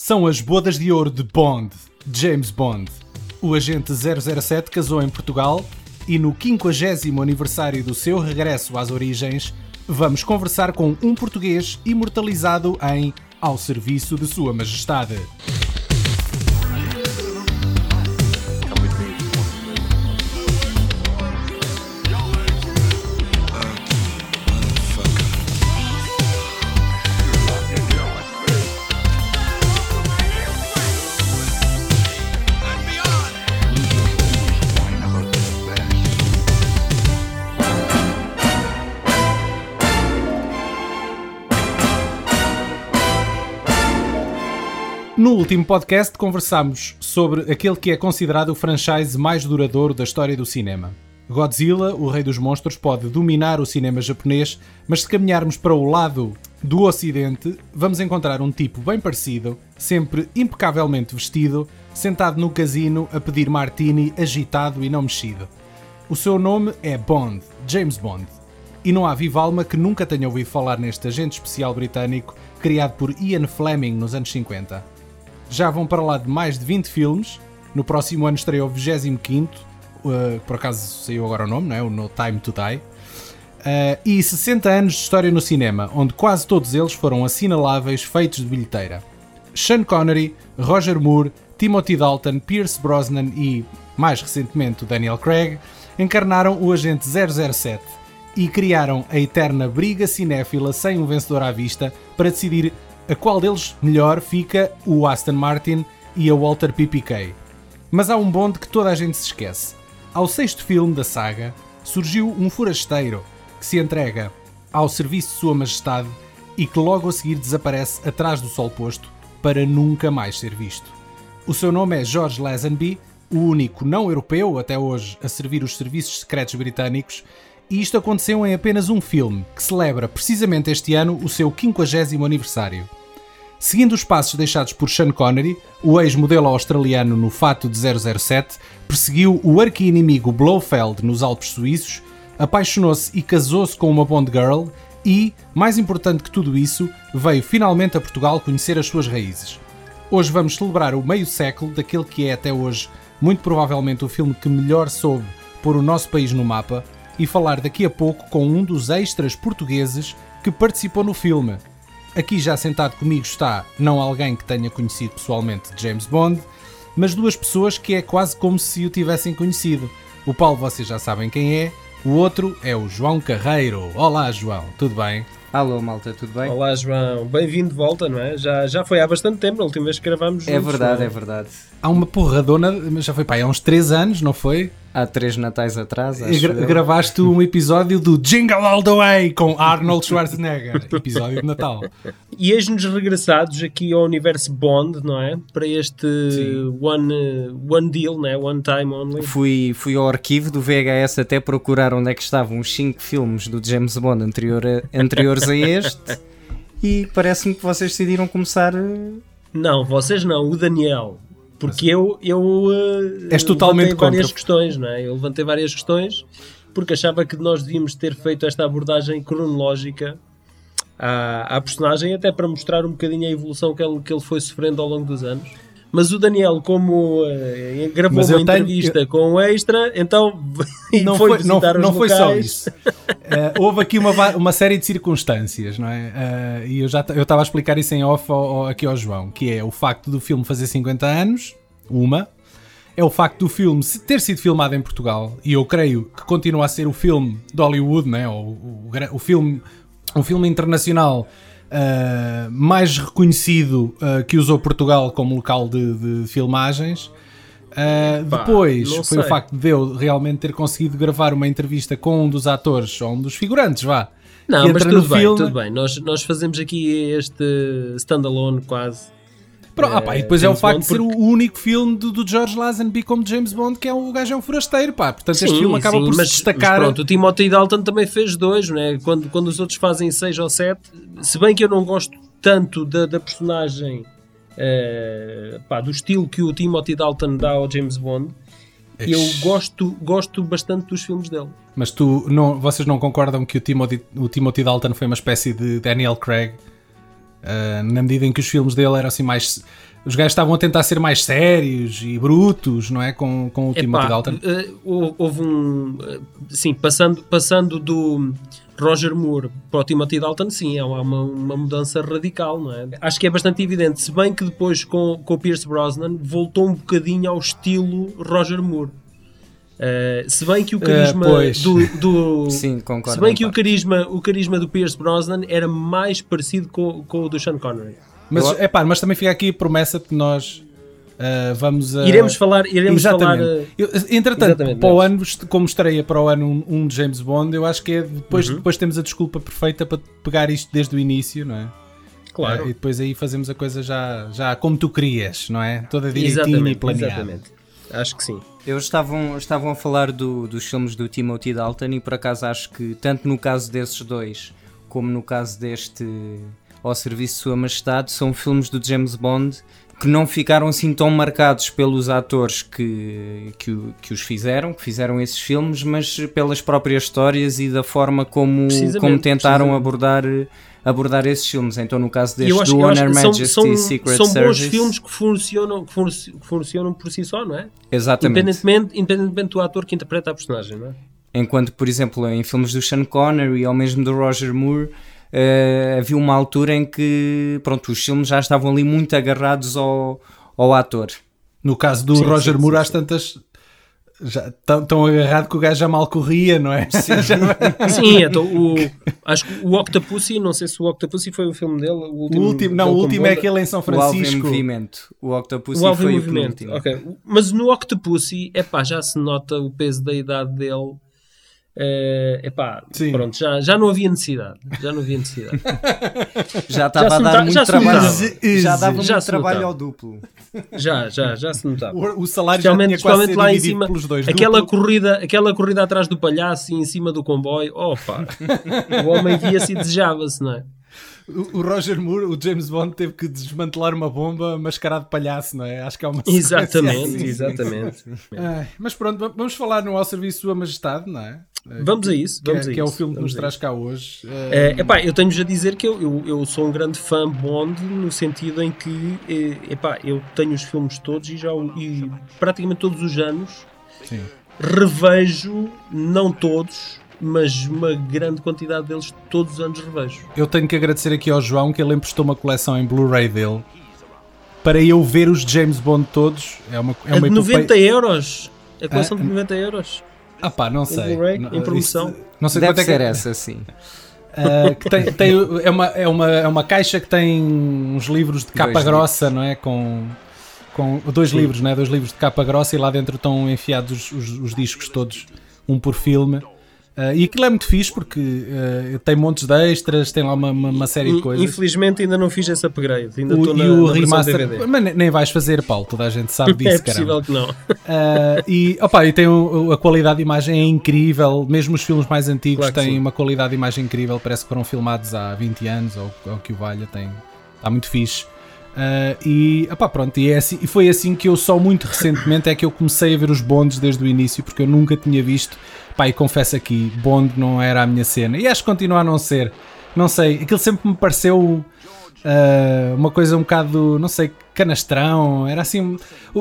São as bodas de ouro de Bond, James Bond. O agente 007 casou em Portugal e no 50 aniversário do seu regresso às origens, vamos conversar com um português imortalizado em Ao Serviço de Sua Majestade. Último podcast conversámos sobre aquele que é considerado o franchise mais duradouro da história do cinema. Godzilla, o rei dos monstros, pode dominar o cinema japonês, mas se caminharmos para o lado do ocidente, vamos encontrar um tipo bem parecido, sempre impecavelmente vestido, sentado no casino a pedir martini agitado e não mexido. O seu nome é Bond, James Bond. E não há viva alma que nunca tenha ouvido falar neste agente especial britânico criado por Ian Fleming nos anos 50 já vão para lá de mais de 20 filmes. No próximo ano estreia o 25, uh, por acaso saiu agora o nome, não é? o No Time to Die. Uh, e 60 anos de história no cinema, onde quase todos eles foram assinaláveis feitos de bilheteira. Sean Connery, Roger Moore, Timothy Dalton, Pierce Brosnan e, mais recentemente, Daniel Craig encarnaram o agente 007 e criaram a eterna briga cinéfila sem um vencedor à vista para decidir a qual deles melhor fica o Aston Martin e a Walter PPK. Mas há um bonde que toda a gente se esquece. Ao sexto filme da saga, surgiu um forasteiro que se entrega ao serviço de Sua Majestade e que logo a seguir desaparece atrás do sol posto para nunca mais ser visto. O seu nome é George Lazenby, o único não europeu até hoje a servir os serviços secretos britânicos e isto aconteceu em apenas um filme, que celebra precisamente este ano o seu 50 aniversário. Seguindo os passos deixados por Sean Connery, o ex-modelo australiano no fato de 007 perseguiu o arqui-inimigo Blofeld nos Alpes Suíços, apaixonou-se e casou-se com uma Bond Girl e, mais importante que tudo isso, veio finalmente a Portugal conhecer as suas raízes. Hoje vamos celebrar o meio século daquele que é até hoje, muito provavelmente, o filme que melhor soube pôr o nosso país no mapa e falar daqui a pouco com um dos extras portugueses que participou no filme, Aqui já sentado comigo está não alguém que tenha conhecido pessoalmente James Bond, mas duas pessoas que é quase como se o tivessem conhecido. O Paulo vocês já sabem quem é, o outro é o João Carreiro. Olá João, tudo bem? Alô malta, tudo bem? Olá João, bem-vindo de volta, não é? Já, já foi há bastante tempo, a última vez que gravámos É verdade, é verdade. Há uma porradona, mas já foi pá, há uns 3 anos, não foi? Há três natais atrás. Acho gra gravaste um episódio do Jingle All the Way com Arnold Schwarzenegger, episódio de Natal. E eis-nos regressados aqui ao universo Bond, não é? Para este one, one deal, não é? One time only. Fui, fui ao arquivo do VHS até procurar onde é que estavam os cinco filmes do James Bond anterior a, anteriores a este. e parece-me que vocês decidiram começar. Eh, não, vocês não, o Daniel. Porque Mas... eu, eu uh, És totalmente levantei várias questões, não é? Eu levantei várias questões porque achava que nós devíamos ter feito esta abordagem cronológica à, à personagem, até para mostrar um bocadinho a evolução que ele, que ele foi sofrendo ao longo dos anos. Mas o Daniel, como uh, gravou uma entrevista tenho, com o Extra, então não foi, não, não foi só isso. uh, houve aqui uma, uma série de circunstâncias, não é? Uh, e eu já eu estava a explicar isso em off ao, ao, aqui ao João, que é o facto do filme fazer 50 anos, uma, é o facto do filme ter sido filmado em Portugal, e eu creio que continua a ser o filme de Hollywood, não é? o, o, o filme, um filme internacional uh, mais reconhecido uh, que usou Portugal como local de, de filmagens. Uh, Pá, depois foi sei. o facto de eu realmente ter conseguido gravar uma entrevista com um dos atores ou um dos figurantes, vá. Não, mas tudo bem, filme. tudo bem. Nós, nós fazemos aqui este standalone quase Pronto, ah, pá, e depois James é o facto Bond de ser porque... o único filme do, do George Lazenby como James Bond, que é o gajo é um forasteiro, pá. Portanto, sim, este filme acaba sim, por mas, se destacar. Mas pronto, o Timothy Dalton também fez dois, né? quando, quando os outros fazem seis ou sete. Se bem que eu não gosto tanto da, da personagem, uh, pá, do estilo que o Timothy Dalton dá ao James Bond, eu gosto, gosto bastante dos filmes dele. Mas tu, não, vocês não concordam que o Timothy, o Timothy Dalton foi uma espécie de Daniel Craig Uh, na medida em que os filmes dele eram assim mais. Os gajos estavam a tentar ser mais sérios e brutos, não é? Com, com o Timothy Dalton. uh, houve um. uh, sim, passando, passando do Roger Moore para o Timothy Dalton, sim, é uma, uma mudança radical, não é? Acho que é bastante evidente, se bem que depois com, com o Pierce Brosnan voltou um bocadinho ao estilo Roger Moore. Uh, se bem que o carisma pois. do, do- Sim, concordo se bem em que o parte. carisma, o carisma do Pierce Brosnan era mais parecido com, com o do Sean Connery. Mas, Eu- epá, mas também fica aqui a promessa de que nós uh, vamos a. Iremos falar, iremos falar Exatamente. uh, Eu, entretanto, Exatamente, para o ano, como estreia para o ano um, um de James Bond, eu acho que é depois, Uhum. depois temos a desculpa perfeita para pegar isto desde o início, não é? claro. Eh, e depois aí fazemos a coisa já, já como tu querias, não é? Toda direitinho e planeada. exatamente. Acho que sim. Eles estavam, estavam a falar do- dos filmes do Timothy Dalton e por acaso acho que tanto no caso desses dois como no caso deste Ao Serviço de Sua Majestade são filmes do James Bond que não ficaram assim tão marcados pelos atores que, que, que os fizeram, que fizeram esses filmes, mas pelas próprias histórias e da forma como, como tentaram abordar, abordar esses filmes. Então no caso E deste acho, do Honor que são, Majesty são, Secret são bons Service, filmes que funcionam, que fun- que funcionam por si só, não é? exatamente. Independentemente, independentemente do ator que interpreta a personagem, não é? Enquanto, por exemplo, em filmes do Sean Connery ou mesmo do Roger Moore, eh, havia uma altura em que pronto, os filmes já estavam ali muito agarrados ao, ao ator. No caso do Sim, Roger sim, Moore, sim, às tantas. Já tão, tão agarrado que o gajo já mal corria, não é? Sim, então o, acho que o Octopussy, não sei se o Octopussy foi o filme dele. O o último, último, não, o último é aquele em São O Francisco. Movimento. O Octopussy O foi o Movimento, penúltimo. ok. Mas no Octopussy, epá, já se nota o peso da idade dele. É epá, Sim. pronto, já, já não havia necessidade. Já não havia necessidade. Já estava a dar muito trabalho. Já dava Já muito trabalho notava. ao duplo. Já, já, já se notava. O, o salário já tinha quase lá em cima, pelos dois. aquela duplo. corrida, aquela corrida atrás do palhaço e em cima do comboio, opa, o homem via-se e desejava-se, não é? O, Roger Moore, o James Bond, teve que desmantelar uma bomba mascarado de palhaço, não é? Acho que é uma Exatamente, assim. exatamente. Ai, mas pronto, va- vamos falar no Ao Serviço de Sua Majestade, não é? Vamos a isso, Que, vamos é, a que é o isso, filme que vamos nos traz isso. cá hoje. É, Eh, epá, eu tenho-vos a dizer que eu, eu, eu sou um grande fã Bond no sentido em que eh, epá, eu tenho os filmes todos e, já, o- e praticamente todos os anos sim. revejo, não todos, mas uma grande quantidade deles todos os anos revejo. Eu tenho que agradecer aqui ao João que ele emprestou uma coleção em Blu-ray dele para eu ver os James Bond todos. É uma, é É uma de 90 epopeia- euros. A coleção Ah, de 90 euros. Ah pá, não sei. Não- em promoção. isso- Não sei Deve quanto é que ser essa, sim. Uh, que tem, tem- é, uma, é, uma, é uma caixa que tem uns livros de capa Dois grossa, não é? Com, com dois livros, não é? Dois livros de capa grossa e lá dentro estão enfiados os, os- os discos todos, um por filme. Uh, e aquilo é muito fixe porque uh, tem montes de extras, tem lá uma, uma, uma série de coisas. Infelizmente ainda não fiz esse upgrade. Ainda estou na, e o na remaster, mas ne- nem vais fazer, Paulo, toda a gente sabe disso, é caramba. possível que não. Uh, e, opa, e tem o- a qualidade de imagem é incrível, mesmo os filmes mais antigos Claro têm sim. uma qualidade de imagem incrível, parece que foram filmados há 20 anos ou, ou que o valha, tem, está muito fixe. Uh, e, opá, pronto, e, é assim- e foi assim que eu só muito recentemente é que eu comecei a ver os Bonds desde o início, porque eu nunca tinha visto, pá, e confesso aqui, Bond não era a minha cena, e acho que continua a não ser, não sei, aquilo sempre me pareceu Uh, uma coisa um bocado, não sei, canastrão, era assim,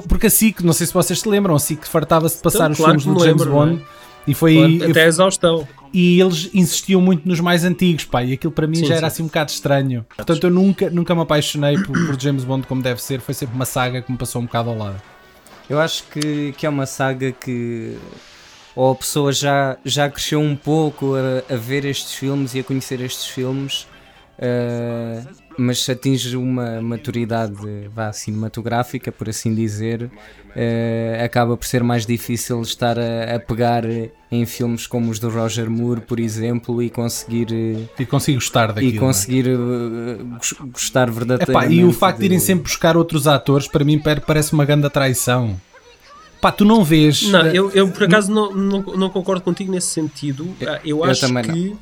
porque a SIC, não sei se vocês se lembram, a SIC fartava-se de passar Então, os claro filmes do James lembro, Bond não é? e foi Claro, Até a exaustão. e eles insistiam muito nos mais antigos, pá, e aquilo para mim Sim, já era sim. assim um bocado estranho. Portanto, eu nunca, nunca me apaixonei por, por James Bond como deve ser, foi sempre uma saga que me passou um bocado ao lado. Eu acho que, que é uma saga que ou a pessoa já, já cresceu um pouco a, a ver estes filmes e a conhecer estes filmes, eh, mas se atinge uma maturidade vá, cinematográfica, por assim dizer, eh, acaba por ser mais difícil estar a, a pegar em filmes como os do Roger Moore, por exemplo, e conseguir, E consigo gostar daquilo. e é? conseguir gos- gostar Epá, verdadeiramente. e o facto de irem sempre buscar outros atores, para mim pa- parece uma grande traição. Pá, tu não vês. Não, eh, eu, eu por acaso não, não, não concordo contigo nesse sentido. Ah, Eu, eu acho que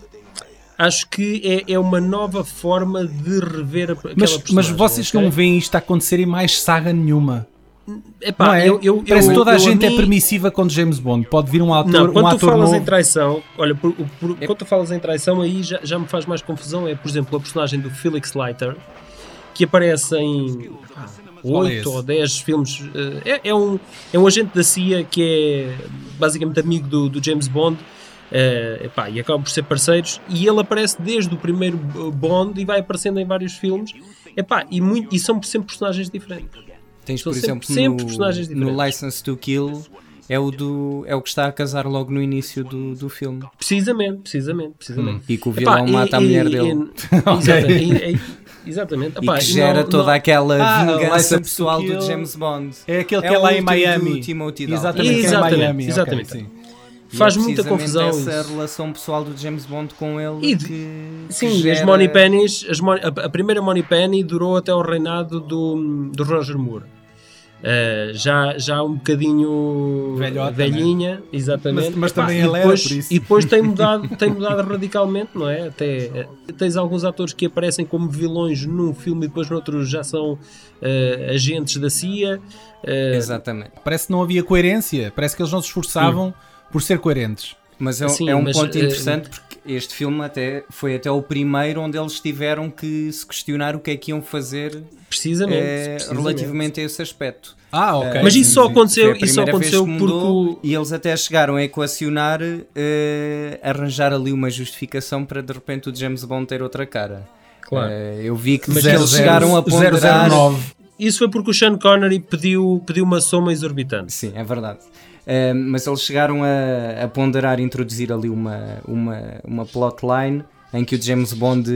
acho que é, é uma nova forma de rever a- aquela mas, mas personagem, vocês ok? não veem isto a acontecer em mais saga nenhuma. Epá, não é? eu, eu, Parece eu- que toda a eu gente mim- é permissiva com James Bond. Pode vir um ator, Não, um quando tu ator falas novo. em traição, olha, por, por- quando tu falas em traição, aí já, já me faz mais confusão. É, por exemplo, a personagem do Felix Leiter, que aparece em é 8 esse? ou 10 filmes. eh, É, é um, é um agente da CIA que é basicamente amigo do, do James Bond. eh, epá, e acabam por ser parceiros e ele aparece desde o primeiro Bond e vai aparecendo em vários filmes epá, e, muito, e são sempre personagens diferentes Tens, São por sempre- exemplo, sempre no, personagens no diferentes. License to Kill, é o, do, é o que está a casar logo no início do, do filme. precisamente, precisamente, precisamente. E que o Epá, vilão mata a e- mulher e- dele. e- exatamente, e- e- exatamente. Que gera não- toda não- aquela Ah, vingança pessoal do. James Bond. É aquele que É é, lá em Miami. Timothy. Exatamente, que é Exatamente, Miami. exatamente. sim. E faz é muita confusão essa isso. relação pessoal do James Bond com ele E que, Sim, que as gera- Money Pennies, as Mon- a, a primeira Money Penny durou até o reinado do, do Roger Moore. Uh, já, já um bocadinho Velhota, velhinha, exatamente. Mas- mas Epá, também e ele era, depois, por isso. E depois tem mudado, tem mudado radicalmente, não é? Até eh, tens alguns atores que aparecem como vilões num filme e depois noutros já são eh, agentes da CIA. eh, Exatamente. Parece que não havia coerência. Parece que eles não se esforçavam por ser coerentes. Mas é, um- Sim, é um mas, ponto eh, interessante porque este filme até foi até o primeiro onde eles tiveram que se questionar o que é que iam fazer precisamente, eh, precisamente. relativamente a esse aspecto. Ah, ok. Mas isso só aconteceu, a isso só aconteceu mudou porque o- e eles até chegaram a equacionar, eh, arranjar ali uma justificação para de repente o James Bond ter outra cara. Claro. Eu vi que Mas eles chegaram a ponderar. 009. isso foi porque o Sean Connery pediu, pediu uma soma exorbitante. Sim, é verdade. Eh, mas eles chegaram a, a ponderar introduzir ali uma, uma, uma plotline em que o James Bond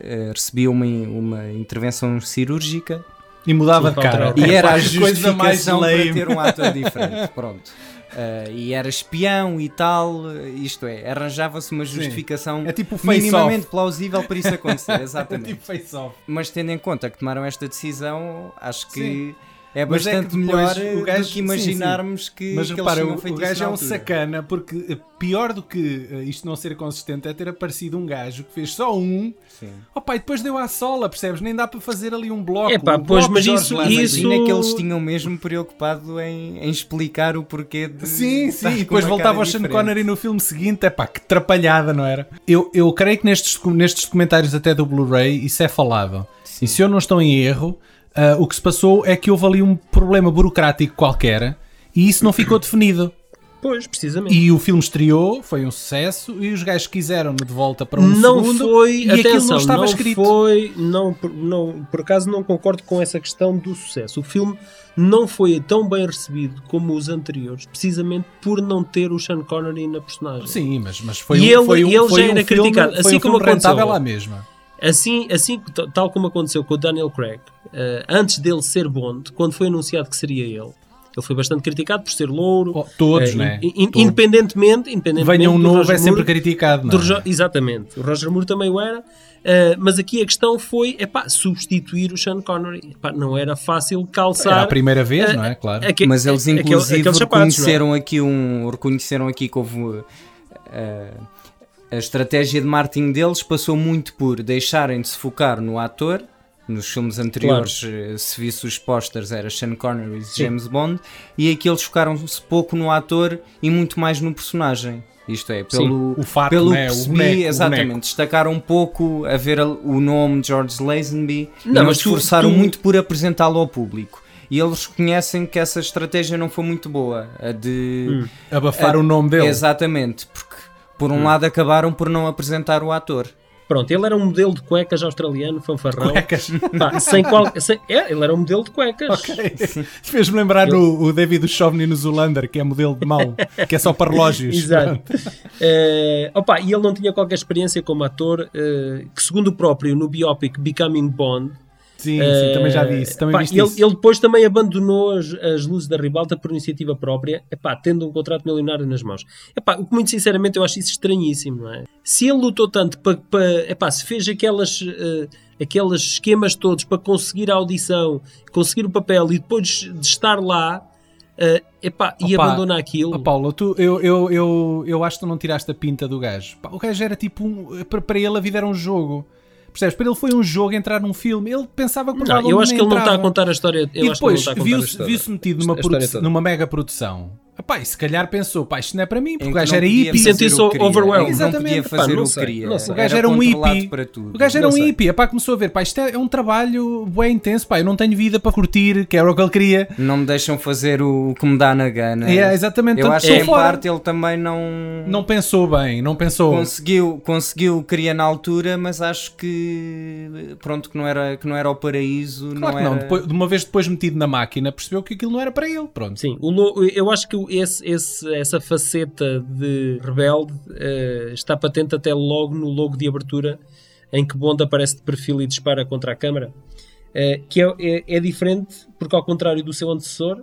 eh, recebia uma, uma intervenção cirúrgica E mudava de cara. e era a justificação para ter um ator diferente. Pronto. Eh, e era espião e tal, isto é, arranjava-se uma justificação É tipo minimamente plausível para isso acontecer, exatamente. Tipo face-off. Mas tendo em conta que tomaram esta decisão, acho que Sim. É Mas é que bastante depois melhor o gajo- do que imaginarmos que, Mas que repara, eles o, o gajo é um sacana porque eh, pior do que eh, isto não ser consistente é ter aparecido um gajo que fez só um. Sim. Opa, e depois deu à sola, percebes? Nem dá para fazer ali um bloco. Epá, um pois, bloco mas isso- Lazenby. isso- Imagina que eles tinham mesmo preocupado em, em explicar o porquê de. Sim, sim, e depois voltava ao Sean. Connery no filme seguinte, é pá, que trapalhada, não era? Eu, eu creio que nestes, nestes documentários até do Blu-ray isso é falado. E se eu não estou em erro, ah, o que se passou é que houve ali um problema burocrático qualquer e isso não ficou definido. Pois, precisamente. E o filme estreou, foi um sucesso e os gajos quiseram-no de volta para um não segundo foi, e aquilo atenção, não estava não escrito. foi, não, por- não, por acaso não concordo com essa questão do sucesso. O filme não foi tão bem recebido como os anteriores, precisamente por não ter o Sean Connery na personagem. Sim, mas, mas foi E um, ele- foi um, e ele foi já um era filme, criticado, assim um como filme rentável aconteceu. à mesma. Assim, assim tal como aconteceu com o Daniel Craig, eh, antes dele ser Bond, quando foi anunciado que seria ele, ele foi bastante criticado por ser louro. Oh, todos, eh, né? in- in- independentemente, independentemente Venha um novo Roger é sempre Moore, criticado, não é? Roger- exatamente, o Roger Moore também o era, eh, mas aqui a questão foi epá, substituir o Sean Connery. Epá, não era fácil calçar. Era a primeira vez, eh, não é? Claro. Mas eles aquele- inclusive sapatos, é? reconheceram aqui um. Reconheceram aqui que houve. eh, a estratégia de marketing deles passou muito por deixarem de se focar no ator. Nos filmes anteriores, eh, se visse os posters, era Sean Connery e Sim. James Bond, e aqui eles focaram-se pouco no ator e muito mais no personagem. Isto é, pelo, O fato, pelo né? que O percebi, boneco, exatamente, boneco. destacaram um pouco a ver a- o nome George Lazenby Não, e mas esforçaram tu- muito por apresentá-lo ao público. E eles reconhecem que essa estratégia não foi muito boa, a de Hum. Abafar É, o nome dele. Exatamente, porque por um lado acabaram por não apresentar o ator. Pronto, ele era um modelo de cuecas australiano, fanfarrão. Cuecas. Pá, sem qual, sem- é, ele era um modelo de cuecas. Fez-me lembrar o, o David Duchovny no Zulander, que é modelo de mão, que é só para relógios. Exato. Eh, opa, e ele não tinha qualquer experiência como ator, eh, que segundo o próprio, no biopic Becoming Bond, Sim, sim, também já vi isso. Também Pá, ele, isso. ele depois também abandonou as, as luzes da ribalta por iniciativa própria, epá, tendo um contrato milionário nas mãos. Epá, o que muito sinceramente eu acho isso estranhíssimo, não é? Se ele lutou tanto para. para epá, se fez aquelas, eh, aqueles esquemas todos para conseguir a audição, conseguir o papel e depois de estar lá, eh, epá, e Opa, abandona aquilo. Oh, Paulo, tu, eu, eu, eu, eu acho que tu não tiraste a pinta do gajo. O gajo era tipo. Um, para ele a vida era um jogo. Percebes? Para ele foi um jogo entrar num filme. Ele pensava que Não, provavelmente eu acho que ele não está a entrava. contar a história. Eu E acho que ele não depois está a contar a viu-se viu-se metido numa, numa mega produção. Pá, e se calhar pensou, pá, isto não é para mim, porque o que gajo era hippie. Sentiu-se o que queria. overwhelmed. Não podia Exatamente. fazer Pá, não o que queria. O gajo era um controlado hippie. para tudo. O gajo era um hippie. Epá, começou a ver, pá, isto é, é um trabalho bem intenso, pá, eu não tenho vida para curtir, que era o que ele queria. Não me deixam fazer o que me dá na gana. É, exatamente. Eu acho que em fora. parte ele também não, Não pensou bem, não pensou. conseguiu, conseguiu queria na altura, mas acho que pronto, que não era, que não era o paraíso. Claro não que não, era... depois, de uma vez depois metido na máquina, percebeu que aquilo não era para ele. Pronto. Sim, o eu acho que esse, esse- essa faceta de rebelde eh, está patente até logo no logo de abertura em que Bond aparece de perfil e dispara contra a câmara, eh, que é, é- é diferente porque ao contrário do seu antecessor,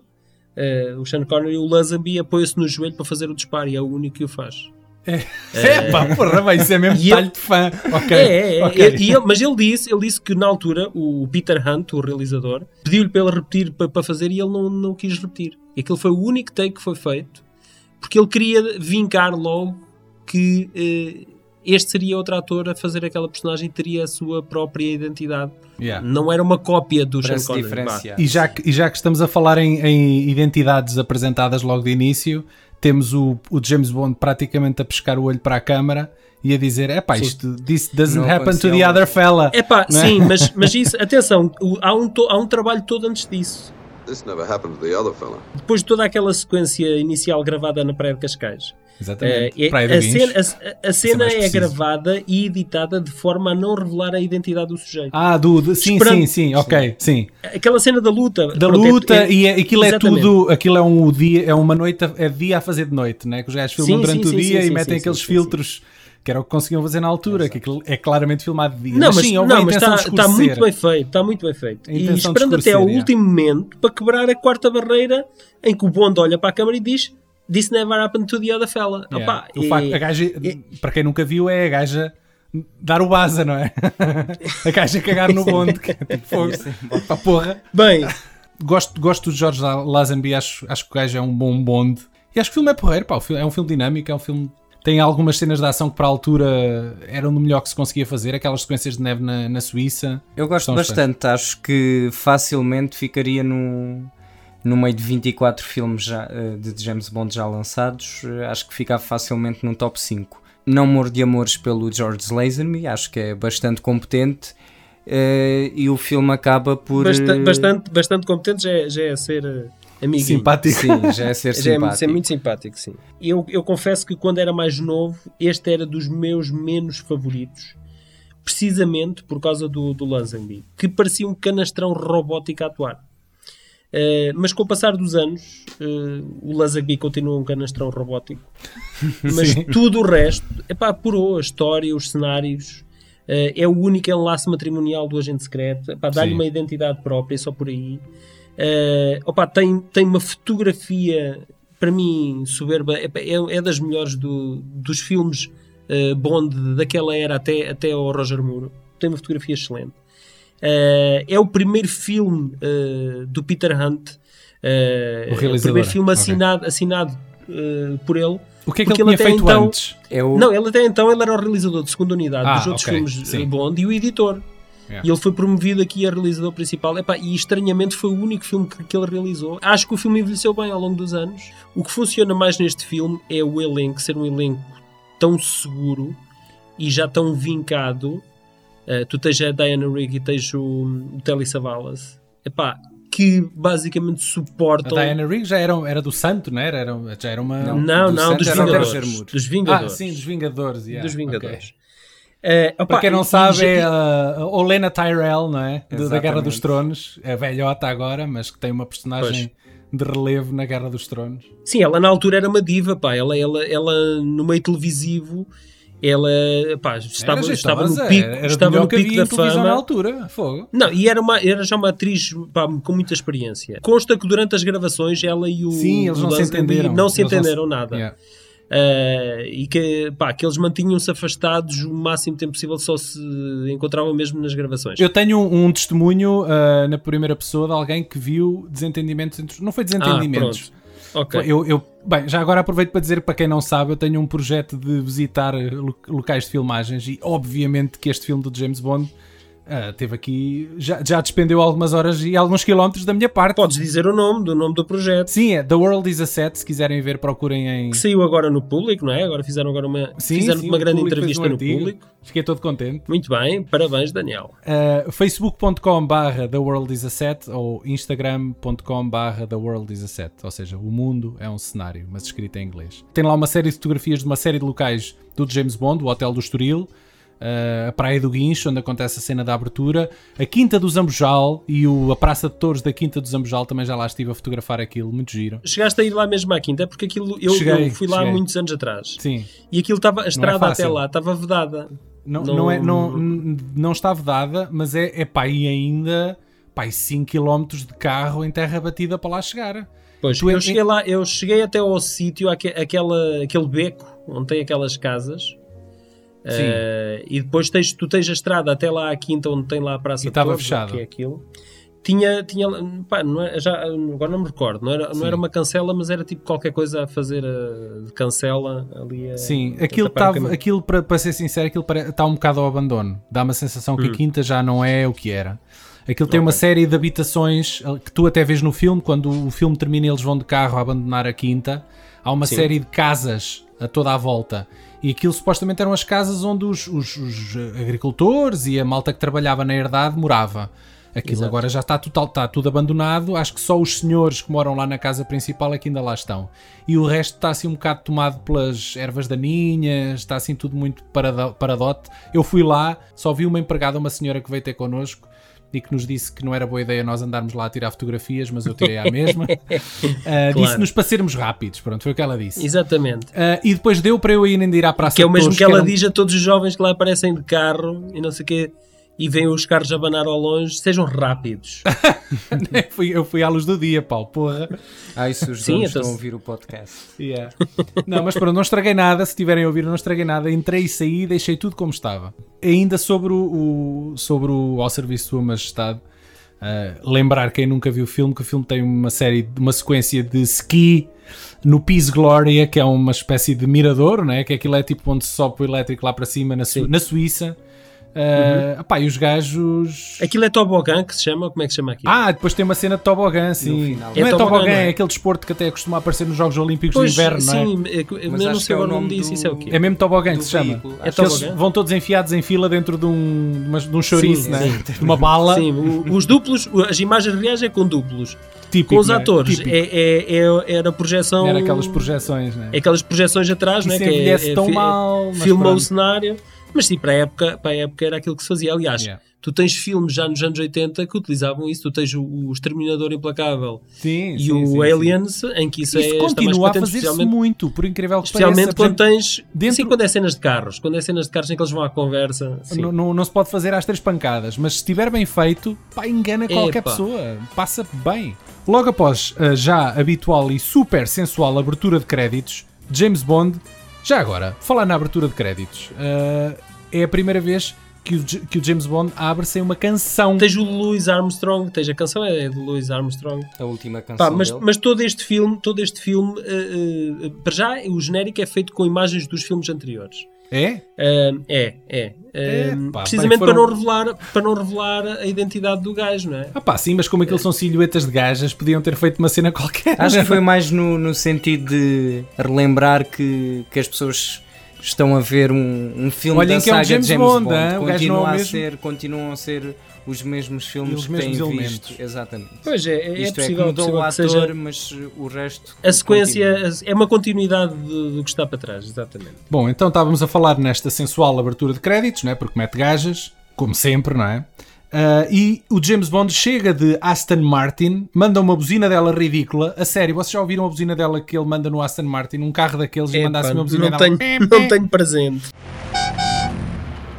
eh, o Sean Connery, o Lazenby apoia-se no joelho para fazer o disparo e é o único que o faz. É pá, porra, vai, isso é mesmo E ele- de fã. Ok. É, é, é. ok. E ele- mas ele disse, ele disse que na altura o Peter Hunt, o realizador, pediu-lhe para ele repetir para, para fazer e ele não, não quis repetir. E aquele foi o único take que foi feito porque ele queria vincar logo que eh, este seria outro ator a fazer aquela personagem e teria a sua própria identidade. Yeah. Não era uma cópia do Sean se Connery. E já, que, e já que estamos a falar em, em identidades apresentadas logo de início, temos o, o James Bond praticamente a pescar o olho para a câmara e a dizer: é pá, isto this doesn't Não happen to the other fella. É pá, sim, mas, mas isso, atenção, há um, to- há um trabalho todo antes disso. This never happened to the other fella. Depois de toda aquela sequência inicial gravada na Praia de Cascais. Exatamente. Eh, é- Praia a, cena, a- a cena mais é preciso. gravada e editada de forma a não revelar a identidade do sujeito. Ah, do, do- sim, Esperando- sim, sim, ok, sim. Aquela cena da luta. Da pronto, é- luta é- e é- aquilo é exatamente. tudo, aquilo é um dia, é uma noite, a- é dia a fazer de noite, né? Que os gajos filmam Sim, durante sim, o sim, dia sim, e sim, metem sim, aqueles sim, sim, filtros que era o que conseguiam fazer na altura, que aquilo é claramente filmado de dia. Não, mas, sim, houve não, mas está, está escurecer. muito bem feito, está muito bem feito. E esperando até ao é. último momento para quebrar a quarta barreira em que o Bond olha para a câmara e diz This never happened to the other fella. Yeah. Opa, O e- facto- a gaja, para quem nunca viu, é a gaja dar o baza, não é? a gaja cagar no bonde, que é tipo fogo. Porra. Bem, Gosto, gosto do George Lazenby, acho, acho que o gajo é um bom bonde. E acho que o filme é porreiro, pá, é um filme dinâmico, é um filme. Tem algumas cenas de ação que para a altura eram do melhor que se conseguia fazer, aquelas sequências de neve na, na Suíça. Eu gosto bastante, acho que facilmente ficaria no, no meio de 24 filmes já, eh, de James Bond já lançados, eh, acho que ficava facilmente no top 5. Não morro de amores pelo George Lazenby, acho que é bastante competente eh, e o filme acaba por... basta- eh, bastante, bastante competente já é, já é ser amiguinho. Simpático. Sim, já é ser Já é, simpático. ser muito simpático, sim. Eu, eu confesso que quando era mais novo, este era dos meus menos favoritos. Precisamente por causa do, do Lazenby, que parecia um canastrão robótico a atuar. Eh, mas com o passar dos anos, eh, o Lazenby continua um canastrão robótico. Mas Sim. tudo o resto, epá, apurou a história, os cenários. eh, é o único enlace matrimonial do agente secreto. Dá-lhe uma identidade própria, só por aí. Eh, opa, tem, tem uma fotografia, para mim, soberba. Epá, É, é das melhores do- dos filmes eh, Bond daquela era até, até ao Roger Moore. Tem uma fotografia excelente. Eh, é o primeiro filme do Peter Hunt. O é o primeiro filme assinado, assinado eh, por ele. O que é que ele ele tinha feito então- antes? É o... Não, ele até então ele era o realizador de segunda unidade Ah, dos outros ok, filmes sim. Bond e o editor. Yeah. E ele foi promovido aqui a realizador principal. Epá, e estranhamente foi o único filme que, que ele realizou. Acho que o filme envelheceu bem ao longo dos anos. O que funciona mais neste filme é o elenco, ser um elenco tão seguro e já tão vincado. Eh, tu tens a Diana Rigg e tens o, o Telly Savalas. Epá, que basicamente A suportam. Diana Rigg já era, era do Santo, não era? era já era uma. Não. Não, do não, dos Vingadores. Dos Ah, Vingadores. sim, dos Vingadores. yeah, dos. Vingadores. Eh, opá, Para quem não sabe, e- é a a Olena Tyrell, não é? Do- da Guerra dos Tronos. É velhota agora, mas que tem uma personagem de relevo na Guerra dos Tronos. Sim, ela na altura era uma diva, pá. Ela, ela, ela no meio televisivo, ela pá, estava, Era estava no pico, era estava no pico da fama. na altura. Fogo. Não, e era, uma, era já uma atriz pá, com muita experiência. Consta que durante as gravações ela e o. Sim, eles não se entenderam. Não se Eles não se- entenderam nada. Yeah. Uh, e que, pá, que eles mantinham-se afastados o máximo tempo possível, só se encontravam mesmo nas gravações. Eu tenho um, um testemunho ah, na primeira pessoa de alguém que viu desentendimentos entre. Não foi desentendimentos. Ah, Ok. Eu, eu- bem, já agora aproveito para dizer para quem não sabe, eu tenho um projeto de visitar lo- locais de filmagens e obviamente que este filme do James Bond ah, teve aqui, já, já despendeu algumas horas e alguns quilómetros da minha parte. Podes dizer o nome do nome do projeto. Sim, é The World is a Set, se quiserem ver, procurem em... Que saiu agora no público, não é? Agora fizeram agora uma, Sim, fizeram sim, uma grande entrevista um no público. Fiquei todo contente. Muito bem, parabéns, Daniel. Uh, facebook.com barra The World is a Set ou instagram.com barra The World is a Set, ou seja, o mundo é um cenário, mas escrito em inglês. Tem lá uma série de fotografias de uma série de locais do James Bond, o Hotel do Estoril, a Praia do Guincho, onde acontece a cena da abertura, a Quinta do Zambojal e o, a Praça de Touros da Quinta do Zambojal, também já lá estive a fotografar aquilo, muito giro. Chegaste a ir lá mesmo à quinta, é porque aquilo eu, Cheguei, eu fui lá há muitos anos atrás. Sim, E aquilo estava, a estrada até fácil. lá estava vedada. não, Não- não, é, não, não está vedada, mas é, é pá, aí ainda pá, 5 km de carro em terra batida para lá chegar. Pois, Tu é- eu cheguei lá, eu cheguei até ao sítio, aque- aquela, aquele beco onde tem aquelas casas. Eh, e depois tens, tu tens a estrada até lá à quinta onde tem lá a Praça E estava Torres, fechado. que é aquilo. Tinha, tinha pá, não é- já, agora não me recordo, não era, não era uma cancela, mas era tipo qualquer coisa a fazer eh, de cancela ali. a- Sim, aquilo, tava, aquilo para, para ser sincero, aquilo está um bocado ao abandono. Dá-me a sensação Hum. que a quinta já não é o que era. Aquilo tem uma Ok. série de habitações eh, que tu até vês no filme, quando o filme termina eles vão de carro a abandonar a quinta. Há uma Sim. série de casas a toda a volta. E aquilo supostamente eram as casas onde os, os- os, eh, agricultores e a malta que trabalhava na herdade morava. Aquilo Exato. agora já está, total, está tudo abandonado. Acho que só os senhores que moram lá na casa principal é que ainda lá estão. E o resto está assim um bocado tomado pelas ervas daninhas, está assim tudo muito parado- paradote. Eu fui lá, só vi uma empregada, uma senhora que veio ter connosco e que nos disse que não era boa ideia nós andarmos lá a tirar fotografias, mas eu tirei à mesma. Ah, Disse-nos para sermos rápidos, pronto, foi o que ela disse. Exatamente. Ah, e depois deu para eu ir ainda ir à Praça Que é o mesmo que ela um- diz a todos os jovens que lá aparecem de carro e não sei o quê, e veem os carros a abanar ao longe, sejam rápidos. Eu fui, eu fui à luz do dia, pau, porra. Ai, se os Sim, então estão a ouvir o podcast. Yeah. Não, mas pronto, não estraguei nada. Se tiverem a ouvir, não estraguei nada. Entrei e saí, deixei tudo como estava. Ainda sobre o, o- sobre o Ao Serviço de Sua Majestade, ah, lembrar quem nunca viu o filme que o filme tem uma série, uma sequência de ski no Peace Gloria, que é uma espécie de mirador, né? que aquilo é tipo onde se sobe o elétrico lá para cima na, Su- Sim. na Suíça. Ah, epá, e os gajos. Aquilo é tobogã que se chama? Como é que se chama aquilo? Ah, depois tem uma cena de tobogã, sim. final. Não é, É tobogã, tobogã, não é? é aquele desporto que até costuma aparecer nos Jogos Olímpicos pois, de Inverno, não é? sim, é? que- eu Mas não sei que é o nome disso, do- isso é o quê? É mesmo tobogã que se chama. É Que eles vão todos enfiados em fila dentro de um, de um chouriço, Sim, né? sim. de uma bala. Sim, os duplos, as imagens reais é com duplos. Típico, com os né? atores, é, é, é, era projeção. Era aquelas projeções, né? É aquelas projeções atrás, Isso né? que é- é, tão mal, Filma o cenário. Mas sim, para a, época, para a época era aquilo que se fazia. Aliás, Yeah. tu tens filmes já nos anos 80 que utilizavam isso. Tu tens o, o Exterminador Implacável Sim, e sim, o sim. Aliens, em que isso, Isso é, continua a patente, fazer-se especialmente, muito, por incrível que especialmente pareça. Por quando tens. dentro- Sim, quando é cenas de carros. Quando é cenas de carros em que eles vão à conversa. Não, não, não se pode fazer às três pancadas, mas se estiver bem feito, pá, engana qualquer Epa. pessoa. Passa bem. Logo após a já habitual e super sensual abertura de créditos, James Bond. Já agora, falar na abertura de créditos, ah, é a primeira vez que o, que o James Bond abre sem uma canção. Tens o Louis Armstrong, tens a canção é de Louis Armstrong. A última canção Pá, mas, dele. mas todo este filme, todo este filme, eh, eh, para já o genérico é feito com imagens dos filmes anteriores. É? Eh, é, é. Epá, precisamente foram- para, não revelar, para não revelar a identidade do gajo, não é? Ah pá, sim, mas como aquilo são silhuetas de gajas, podiam ter feito uma cena qualquer. Acho que foi mais no, no sentido de relembrar que, que as pessoas estão a ver um, um filme Olhem da que é um saga James de James Bond, Bond. é Continua o a ser, continuam a ser os mesmos filmes os que mesmos têm elementos. visto. Exatamente. Pois é, é, Isto é, possível, que é mudou possível o ator, seja mas o resto. a sequência, continua. é uma continuidade de- do que está para trás, exatamente. Bom, então estávamos a falar nesta sensual abertura de créditos, não é? Porque mete gajas, como sempre, não é? Ah, e o James Bond chega de Aston Martin, manda uma buzina dela ridícula. A sério, vocês já ouviram a buzina dela que ele manda no Aston Martin? Um carro daqueles e manda Epá, assim uma buzina não, dela. tenho, não tenho presente.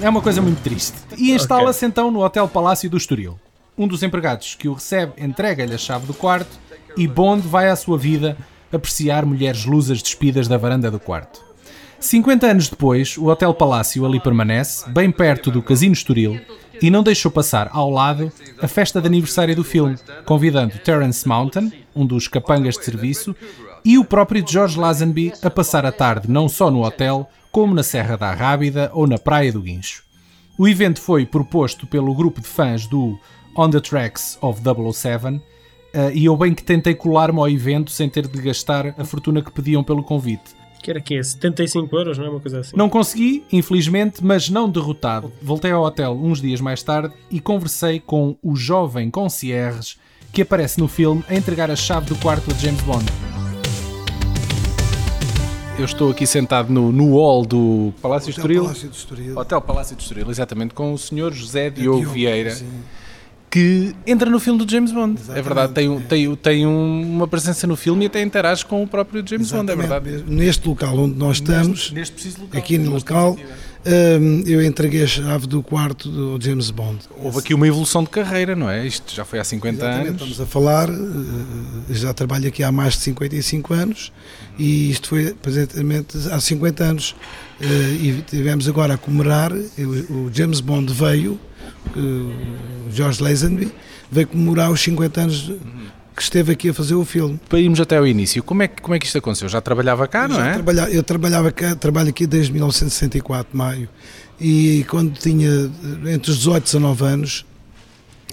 É uma coisa muito triste. E instala-se então no Hotel Palácio do Estoril. Um dos empregados que o recebe entrega-lhe a chave do quarto e Bond vai à sua vida apreciar mulheres lusas despidas da varanda do quarto. 50 anos depois, o Hotel Palácio ali permanece, bem perto do Casino Estoril, e não deixou passar ao lado a festa de aniversário do filme, convidando Terence Mountain, um dos capangas de serviço, e o próprio George Lazenby a passar a tarde não só no hotel, como na Serra da Rábida ou na Praia do Guincho. O evento foi proposto pelo grupo de fãs do On the Tracks of 007 uh, e eu bem que tentei colar-me ao evento sem ter de gastar a fortuna que pediam pelo convite. Que era que é 75 euros, não é uma coisa assim? Não consegui, infelizmente, mas não derrotado. Voltei ao hotel uns dias mais tarde e conversei com o jovem concierge que aparece no filme a entregar a chave do quarto de James Bond. Eu estou aqui sentado no, no hall do Palácio Hotel Estoril. Palácio do Estoril. Hotel Palácio de Estoril, exatamente, com o Sr. José Diogo Diogo, Vieira, sim. Que entra no filme do James Bond. É Exatamente, verdade, tem, um- é. tem, tem um- uma presença no filme e até interage com o próprio James Bond, é Exatamente. verdade. Neste local onde nós estamos, Neste preciso local. aqui no local, aqui, hum, eu entreguei a chave do quarto do James Bond. Houve aqui uma evolução de carreira, não é? Isto já foi há 50 Exatamente, anos. estamos a falar, eh, já trabalho aqui há mais de 55 anos e isto foi presentemente há 50 anos eh, e tivemos agora a comemorar, o James Bond veio, eh, George Lazenby, veio comemorar os 50 anos que esteve aqui a fazer o filme. Para irmos até ao início, como é, que- como é que isto aconteceu? Já trabalhava cá, não Já é? trabalha- eu trabalhava cá, trabalho aqui desde 1964, maio, e quando tinha entre os 18 e 19 anos,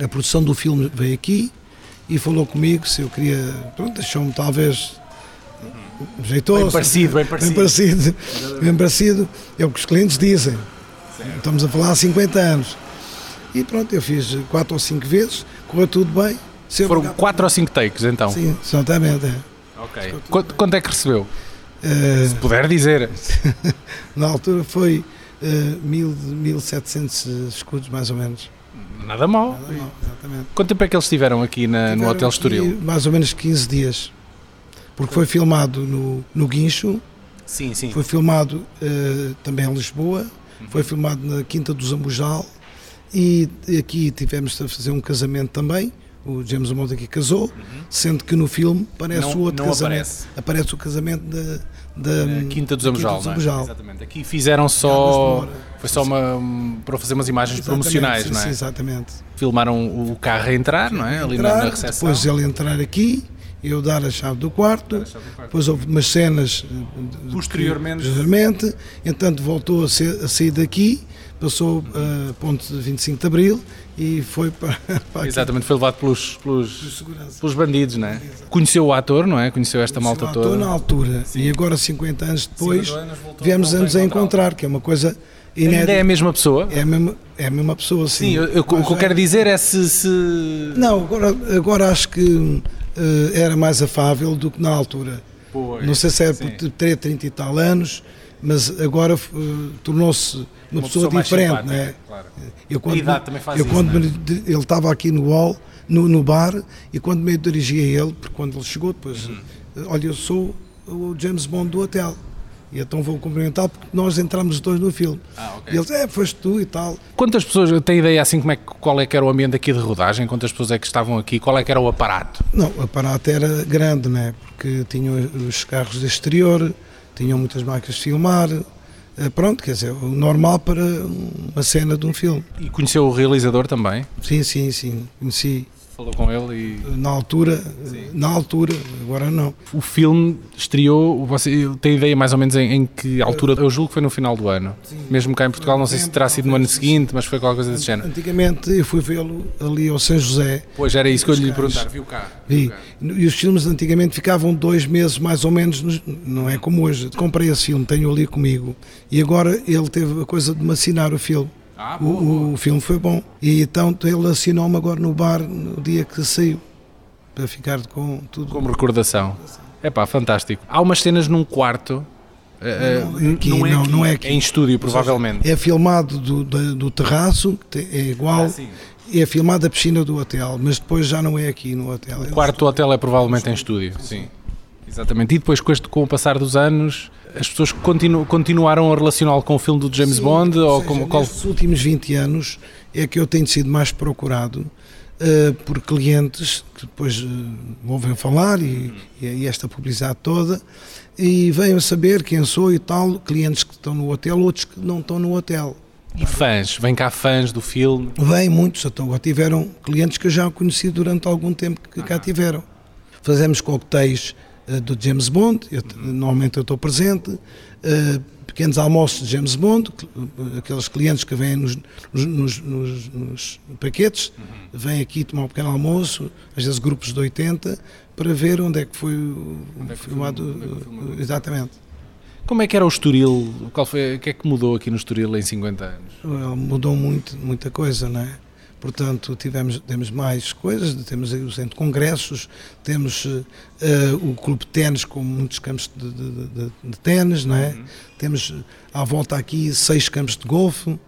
a produção do filme veio aqui e falou comigo se eu queria, pronto, achou-me talvez jeitoso, Bem parecido, bem parecido. bem parecido, bem parecido, é o que os clientes dizem. Estamos a falar há 50 anos. E pronto, eu fiz quatro ou cinco vezes, correu tudo bem. Foram pagar- 4 ou 5 takes, então. Sim, exatamente. é. Ok. Quanto, quanto é que recebeu? Eh, Se puder dizer. Na altura foi eh, mil, 1700 escudos, mais ou menos. Nada mal. Nada mal, exatamente. Quanto tempo é que eles estiveram aqui na- no Tiveram Hotel aqui Estoril? Mais ou menos 15 dias. Porque foi filmado no, no Guincho, Sim, sim. foi filmado eh, também em Lisboa, foi filmado na Quinta do Zambujal e aqui tivemos a fazer um casamento também. O James Bond aqui casou, sendo que no filme aparece Não- o outro casamento. aparece. Aparece o casamento da, da Na Quinta do Zambujal, não é? Exatamente. Aqui fizeram só. Foi só uma. um, para fazer umas imagens Exatamente, promocionais, sim, não é? sim, exatamente. Filmaram o carro a entrar, não é? Ali na, entrar, na recepção. depois ele entrar aqui, eu dar a chave do quarto, depois houve umas cenas eh, Posteriormente. posteriormente, entanto voltou a, ser- a sair daqui, passou a ponte de 25 de Abril e foi para, para aqui. Exatamente, foi levado pelos, pelos, pelos bandidos, não é? Conheceu o ator, não é? Conheceu esta malta Eu estou toda. na altura e agora 50 anos depois 50 anos voltou- viemos a nos a encontrar, que é uma coisa Ainda inédita. é a mesma pessoa? É a mesma, é a mesma pessoa, sim. Sim, eu- eu- o que eu Mas quero é- dizer é se. se... Não, agora, agora acho que eh, era mais afável do que na altura. Pois, Não sei se é sim. por ter 30 e tal anos, mas agora eh, tornou-se uma, pessoa, mais diferente, não é? claro. Eu quando, A idade também faz eu isso, quando é? ele estava aqui no hall, no, no bar, e quando me dirigi a ele, porque quando ele chegou, depois, Uhum. eh, olha, eu sou o James Bond do hotel. E então vou cumprimentar porque nós entramos os dois no filme. Ah, ok. E ele disse, é, foste tu e tal. Quantas pessoas, tem ideia assim como é, que- qual é que era o ambiente aqui de rodagem? Quantas pessoas é que estavam aqui? Qual é que era o aparato? Não, o aparato era grande, né? Porque tinham os carros de exterior, tinham muitas máquinas de filmar. eh, Pronto, quer dizer, o normal para uma cena de um filme. E conheceu o realizador também? Sim, sim, sim. Conheci Falou com ele e... na altura, na altura, agora não. O filme estreou, você tem ideia mais ou menos em, em que altura? Eu julgo que foi no final do ano. Mesmo cá em Portugal, não sei se terá sido no ano seguinte, mas foi qualquer coisa desse género. Antigamente eu fui vê-lo ali ao São José, Pois era isso que eu lhe ia perguntar. Viu cá? vi. E os filmes antigamente ficavam dois meses mais ou menos, nos- não é como hoje. Comprei esse filme, tenho ali comigo. E agora ele teve a coisa de me assinar o filme. Ah, boa, boa. O, o filme foi bom. E então ele assinou-me agora no bar no dia que saiu. Para ficar com tudo. Como recordação. É pá, fantástico. Há umas cenas num quarto. eh, Não, eh, é aqui, não, não é aqui. em estúdio, provavelmente. É filmado do, da- do terraço, é igual. Ah, é filmado a piscina do hotel, mas depois já não é aqui no hotel. O quarto do hotel é provavelmente em estúdio. Sim. Exatamente. E depois, com, este- com o passar dos anos, as pessoas continu, continuaram a relacioná-lo com o filme do James Bond? Ou seja, como, qual... Nestes últimos 20 anos é que eu tenho sido mais procurado eh, por clientes que depois eh, ouvem falar e, e esta publicidade toda e venham saber quem sou e tal, clientes que estão no hotel, outros que não estão no hotel. E fãs? Vem cá fãs do filme? Vêm muitos, então, tiveram clientes que eu já conheci durante algum tempo que cá tiveram. Fazemos coquetéis uh, do James Bond, eu, normalmente eu estou presente, uh, pequenos almoços de James Bond, aqueles clientes que vêm nos, nos, nos, nos paquetes, uhum. vêm aqui tomar um pequeno almoço, às vezes grupos de 80, para ver onde é que foi é filmado. É exatamente. Como é que era o Estoril? Qual foi, o que é que mudou aqui no Estoril em 50 anos? mudou muito, muita coisa, não é? Portanto, tivemos, temos mais coisas, temos o centro de congressos, temos uh, o clube de ténis com muitos campos de, de, de, de ténis, não é? Uhum. Temos à volta aqui seis campos de golfe,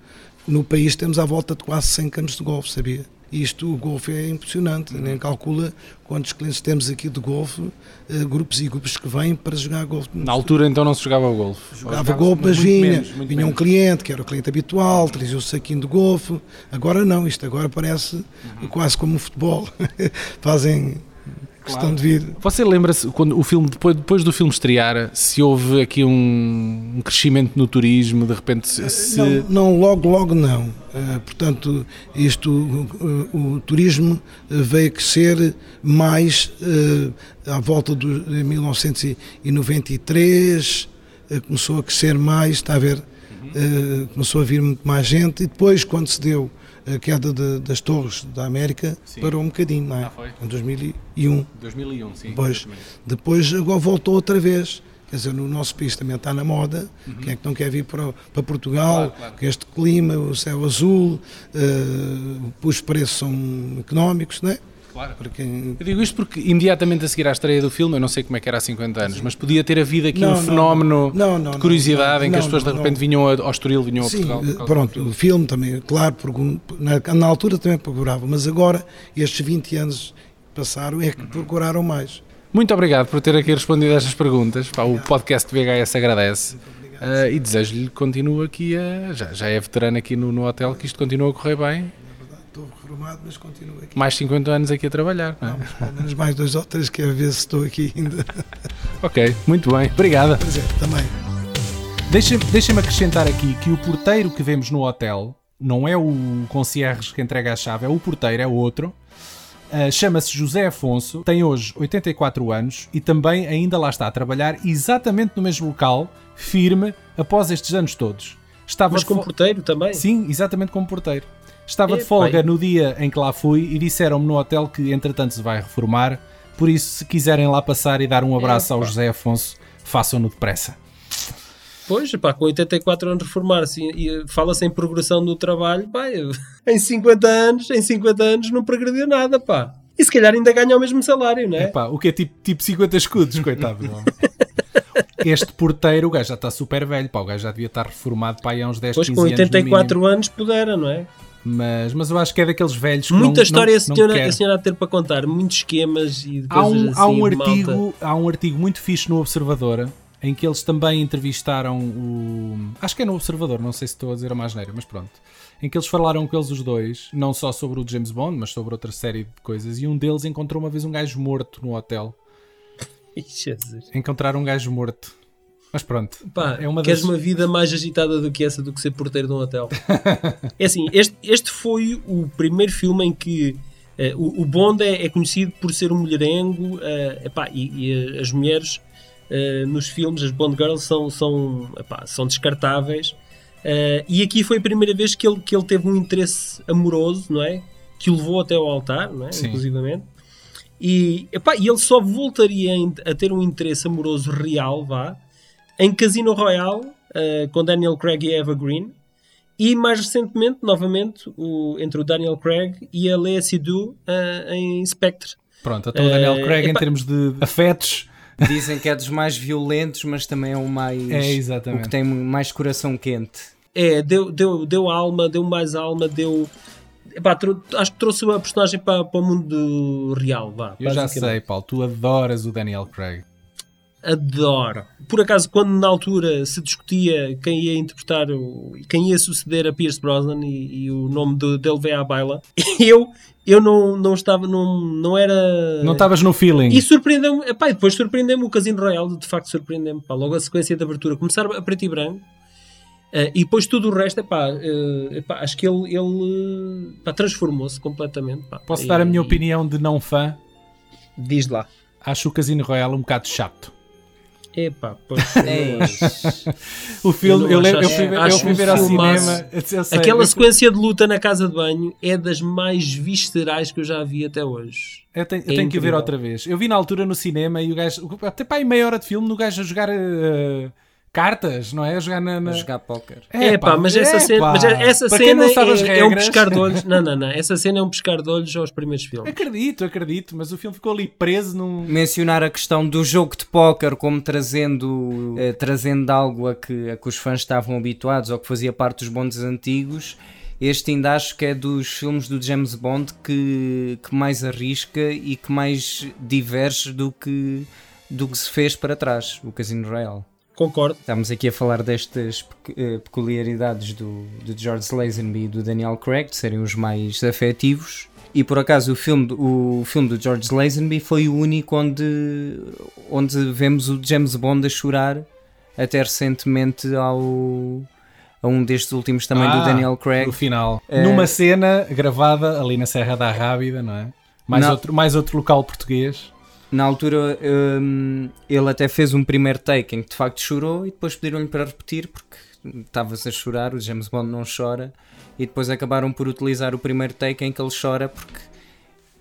no país temos à volta de quase 100 campos de golfe, sabia? Isto, o golfe é impressionante, nem calcula quantos clientes temos aqui de golfe, uh, grupos e grupos que vêm para jogar golfe. Na altura então não se jogava golfe? Jogava golfe, mas vinha, menos, vinha menos. um cliente que era o cliente habitual, trazia o saquinho de golfe. Agora não, isto agora parece uhum. quase como o futebol. Fazem questão claro. de vir. Você lembra-se quando o filme depois, depois do filme estrear, se houve aqui um, um crescimento no turismo, de repente se... não, não, logo logo não. Uh, portanto, isto uh, o turismo veio a crescer mais uh, à volta de 1993, começou a crescer mais, está a ver, começou a vir muito mais gente e depois quando se deu a queda de, das torres da América sim. parou um bocadinho, não é? Ah, foi? Em 2001. 2001, sim. Depois, depois agora voltou outra vez. Quer dizer, no nosso país também está na moda. Uhum. Quem é que não quer vir para, para Portugal? Claro, claro. Com este clima, o céu azul, uh, os preços são económicos, não é? Claro. Porque... Eu digo isto porque imediatamente a seguir à estreia do filme, eu não sei como é que era há 50 anos, mas podia ter havido aqui não, um fenómeno não, não, de curiosidade em que as pessoas de repente vinham ao Estoril, vinham Sim, a Portugal. Pronto, o filme também, claro, na, na altura também procurava, mas agora, estes 20 anos passaram, é que procuraram mais. Muito obrigado por ter aqui respondido a estas perguntas. Pá, o podcast VHS agradece. Uh, e desejo-lhe que continue aqui a. Já, já é veterano aqui no, no hotel, que isto continue a correr bem estou reformado, mas continuo aqui. Mais 50 anos aqui a trabalhar, não é? Não, pelo menos mais dois ou três, que a ver se estou aqui ainda. ok, muito bem. Obrigada. Prazer, também. Deixa-me deixa acrescentar aqui que o porteiro que vemos no hotel não é o concierge que entrega a chave, é o porteiro, é outro. Uh, Chama-se José Afonso, tem hoje 84 anos e também ainda lá está a trabalhar exatamente no mesmo local, firme, após estes anos todos. Estava Mas como porteiro também? Sim, exatamente como porteiro. Estava de folga no dia em que lá fui e disseram-me no hotel que entretanto se vai reformar, por isso se quiserem lá passar e dar um abraço ao José Afonso, façam-no depressa. Pois, pá, com 84 anos reformar-se e fala-se em progressão do trabalho, pá, em 50 anos, em 50 anos não progrediu nada, pá. E se calhar ainda ganha o mesmo salário, não é? Epá, o que é tipo, tipo 50 escudos, coitado. este porteiro, o gajo já está super velho, pá, o gajo já devia estar reformado pá, há uns 10, pois, 15 anos. Pois com 84 anos pudera, não é? Mas, mas eu acho que é daqueles velhos que Muita não, história não, a, senhora, a senhora a ter para contar, muitos esquemas e há um, assim, há um artigo Há um artigo muito fixe no Observador em que eles também entrevistaram o. Acho que é no Observador, não sei se estou a dizer a mais neira, mas pronto. Em que eles falaram com eles os dois, não só sobre o James Bond, mas sobre outra série de coisas. E um deles encontrou uma vez um gajo morto no hotel. Jesus. Encontraram um gajo morto. Mas pronto. Pá, é uma queres das... uma vida mais agitada do que essa, do que ser porteiro de um hotel? é assim, este, este foi o primeiro filme em que uh, o, o, Bond é, é, conhecido por ser um mulherengo uh, epá, e, e, eh, as mulheres uh, nos filmes, as Bond Girls, são, são, epá, são descartáveis. e aqui foi a primeira vez que ele, que ele teve um interesse amoroso, não é? Que o levou até ao altar, não é? Sim. Inclusivamente. E, epá, e ele só voltaria a ter um interesse amoroso real, vá, em Casino Royale, uh, com Daniel Craig e Eva Green, e mais recentemente, novamente, o, entre o Daniel Craig e a Lea Seydoux uh, em Spectre. Pronto, então o Daniel uh, Craig, em termos de afetos. Dizem que é dos mais violentos, mas também é o mais. É, exatamente. O que tem mais coração quente. É, deu, deu, deu alma, deu mais alma, deu. Epá, acho que trouxe a personagem para, para o mundo real. Vá, Eu já sei, Paulo, tu adoras o Daniel Craig adoro. Por acaso, quando na altura se discutia quem ia interpretar, o, quem ia suceder a Pierce Brosnan e, e o nome de, dele veio à baila, eu, eu não, não estava, não, não era... Não estavas no feeling. E surpreendeu-me, depois surpreendeu-me o Casino Royale, de facto surpreendeu-me, logo a sequência de abertura, começar a preto e branco, Uh, e depois tudo o resto, epá, uh, epá, acho que ele, ele transformou-se completamente. Posso e, dar a minha opinião de não fã? Diz lá acho o Casino Royale um bocado chato. Epá, pois. Eis. O filme, Eu eu, lembro- eu ver, acho eu fui ver ao cinema. eu sei, Aquela eu, sequência de luta na casa de banho é das mais viscerais que eu já vi até hoje. eu tenho, eu é tenho que ver outra vez. Eu vi na altura no cinema e o gajo, até para aí meia hora de filme, no gajo a jogar eh, cartas, não é? A jogar na. na... A jogar póquer. É pá, mas essa é cena, pá. mas essa Para quem cena é, é um pescar de olhos. Não, não, não. Essa cena é um pescar de olhos aos primeiros filmes. Acredito, acredito, mas o filme ficou ali preso num. Mencionar a questão do jogo de póquer como trazendo, eh, trazendo algo a que, a que os fãs estavam habituados ou que fazia parte dos bondes antigos. Este ainda acho que é dos filmes do James Bond que, que mais arrisca e que mais diverge do que, do que se fez para trás, o Casino Royale. Concordo. Estamos aqui a falar destas eh, peculiaridades do, do George Lazenby e do Daniel Craig, de serem os mais afetivos. E por acaso o filme, do- o filme do George Lazenby foi o único onde, onde vemos o James Bond a chorar, até recentemente ao, a um destes últimos também Ah, do Daniel Craig. No final. É. Numa cena gravada ali na Serra da Rábida, não é? Mais, Não. outro, mais outro local português. Na altura hum, ele até fez um primeiro take em que de facto chorou e depois pediram-lhe para repetir porque estavas a chorar, o James Bond não chora e depois acabaram por utilizar o primeiro take em que ele chora porque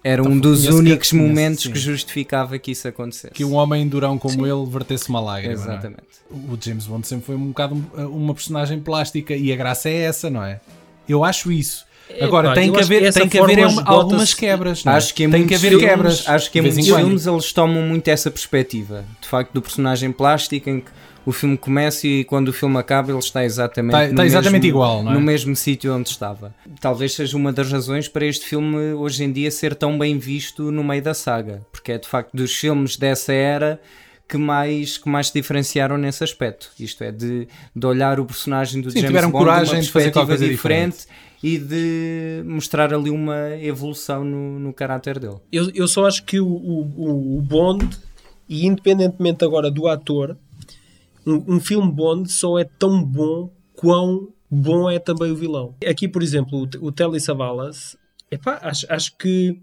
era um Então, dos conheço que- únicos conheço, momentos sim. que justificava que isso acontecesse. Que um homem durão como ele vertesse uma lágrima. é? Exatamente. O James Bond sempre foi um bocado um- uma personagem plástica e a graça é essa, não é? Eu acho isso. Agora Epá, tem que haver, tem que haver algumas quebras. não é? Acho que em tem que muitos haver filmes, quebras. Acho que em muitos filmes eles tomam muito essa perspectiva, de facto, do personagem plástico em que o filme começa e quando o filme acaba ele está exatamente, Está- no está exatamente mesmo- igual, não é? no mesmo sítio onde estava. Talvez seja uma das razões para este filme hoje em dia ser tão bem visto no meio da saga, porque é de facto dos filmes dessa era que mais, que mais se diferenciaram nesse aspecto. Isto é, de, de olhar o personagem do Sim, James tiveram Bond coragem de uma de fazer perspectiva coisa diferente e de mostrar ali uma evolução no, no caráter dele. Eu, eu só acho que o, o, o Bond, e independentemente agora do ator, um, um filme Bond só é tão bom quão bom é também o vilão. Aqui, por exemplo, o, o Telly Savalas, epá, acho, acho que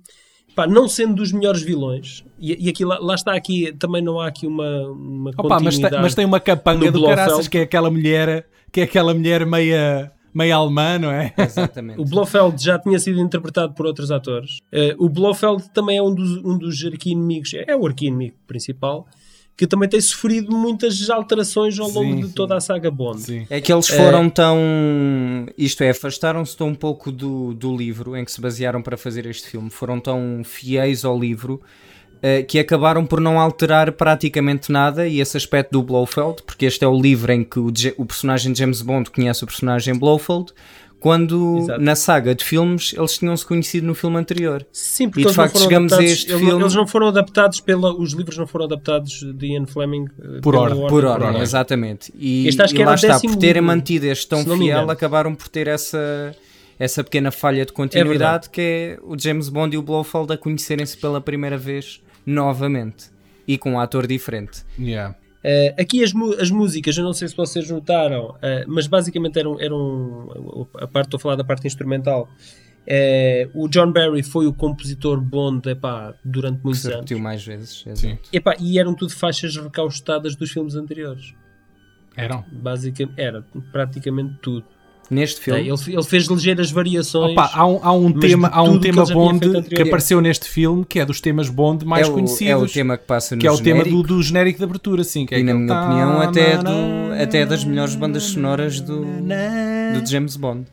epá, não sendo dos melhores vilões, e, e aqui lá, lá está aqui, também não há aqui uma, uma Opa, mas, tem, mas tem uma capanga do caraças que é aquela mulher, que é aquela mulher meia, meia alemã, não é? Exatamente. O Blofeld já tinha sido interpretado por outros atores. Eh, o Blofeld também é um dos, um dos arqui-inimigos, é o arqui-inimigo principal, que também tem sofrido muitas alterações ao longo Sim, de sim. toda a saga Bond. Sim. É que eles foram tão. Isto é, afastaram-se tão um pouco do, do livro em que se basearam para fazer este filme, foram tão fiéis ao livro eh, que acabaram por não alterar praticamente nada. E esse aspecto do Blofeld, porque este é o livro em que o, o personagem de James Bond conhece o personagem Blofeld. Quando Exato. na saga de filmes eles tinham-se conhecido no filme anterior. Sim, E, porque de eles não facto, foram chegamos a adaptados, este eles, filme- eles não foram adaptados pela. Os livros não foram adaptados de Ian Fleming eh, Por ordem. Por ordem, ordem. exatamente. E, Este acho e que lá está, por terem livro, mantido este tão fiel, acabaram por ter essa, essa pequena falha de continuidade que é o James Bond e o Blofeld a conhecerem-se pela primeira vez novamente e com um ator diferente. Yeah. Eh, aqui as, as músicas, eu não sei se vocês notaram, eh, mas basicamente eram, eram a parte, estou a falar da parte instrumental. Eh, o John Barry foi o compositor Bond epá, durante muitos anos. repetiu mais vezes. Exato. Epá, e eram tudo faixas recaustadas dos filmes anteriores. Eram. Basicamente, era praticamente tudo. Neste filme, É, ele, ele fez ligeiras variações. Opa, há um, há um tema, há um que tema tinha Bond que apareceu neste filme que é dos temas Bond mais é, o, conhecidos. é o tema que passa no que é o tema genérico, do, do genérico de abertura, sim. Que é e na minha tá- opinião até, é na- do, até é das melhores bandas sonoras do, do James Bond.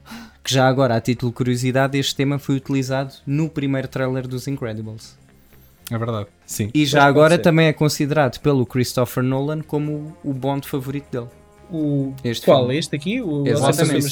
Que já agora, a título de curiosidade, este tema foi utilizado no primeiro trailer dos Incredibles. É verdade. Sim. E já agora ser. também é considerado pelo Christopher Nolan como o Bond favorito dele. O, Este qual? filme. Este aqui? O Exatamente.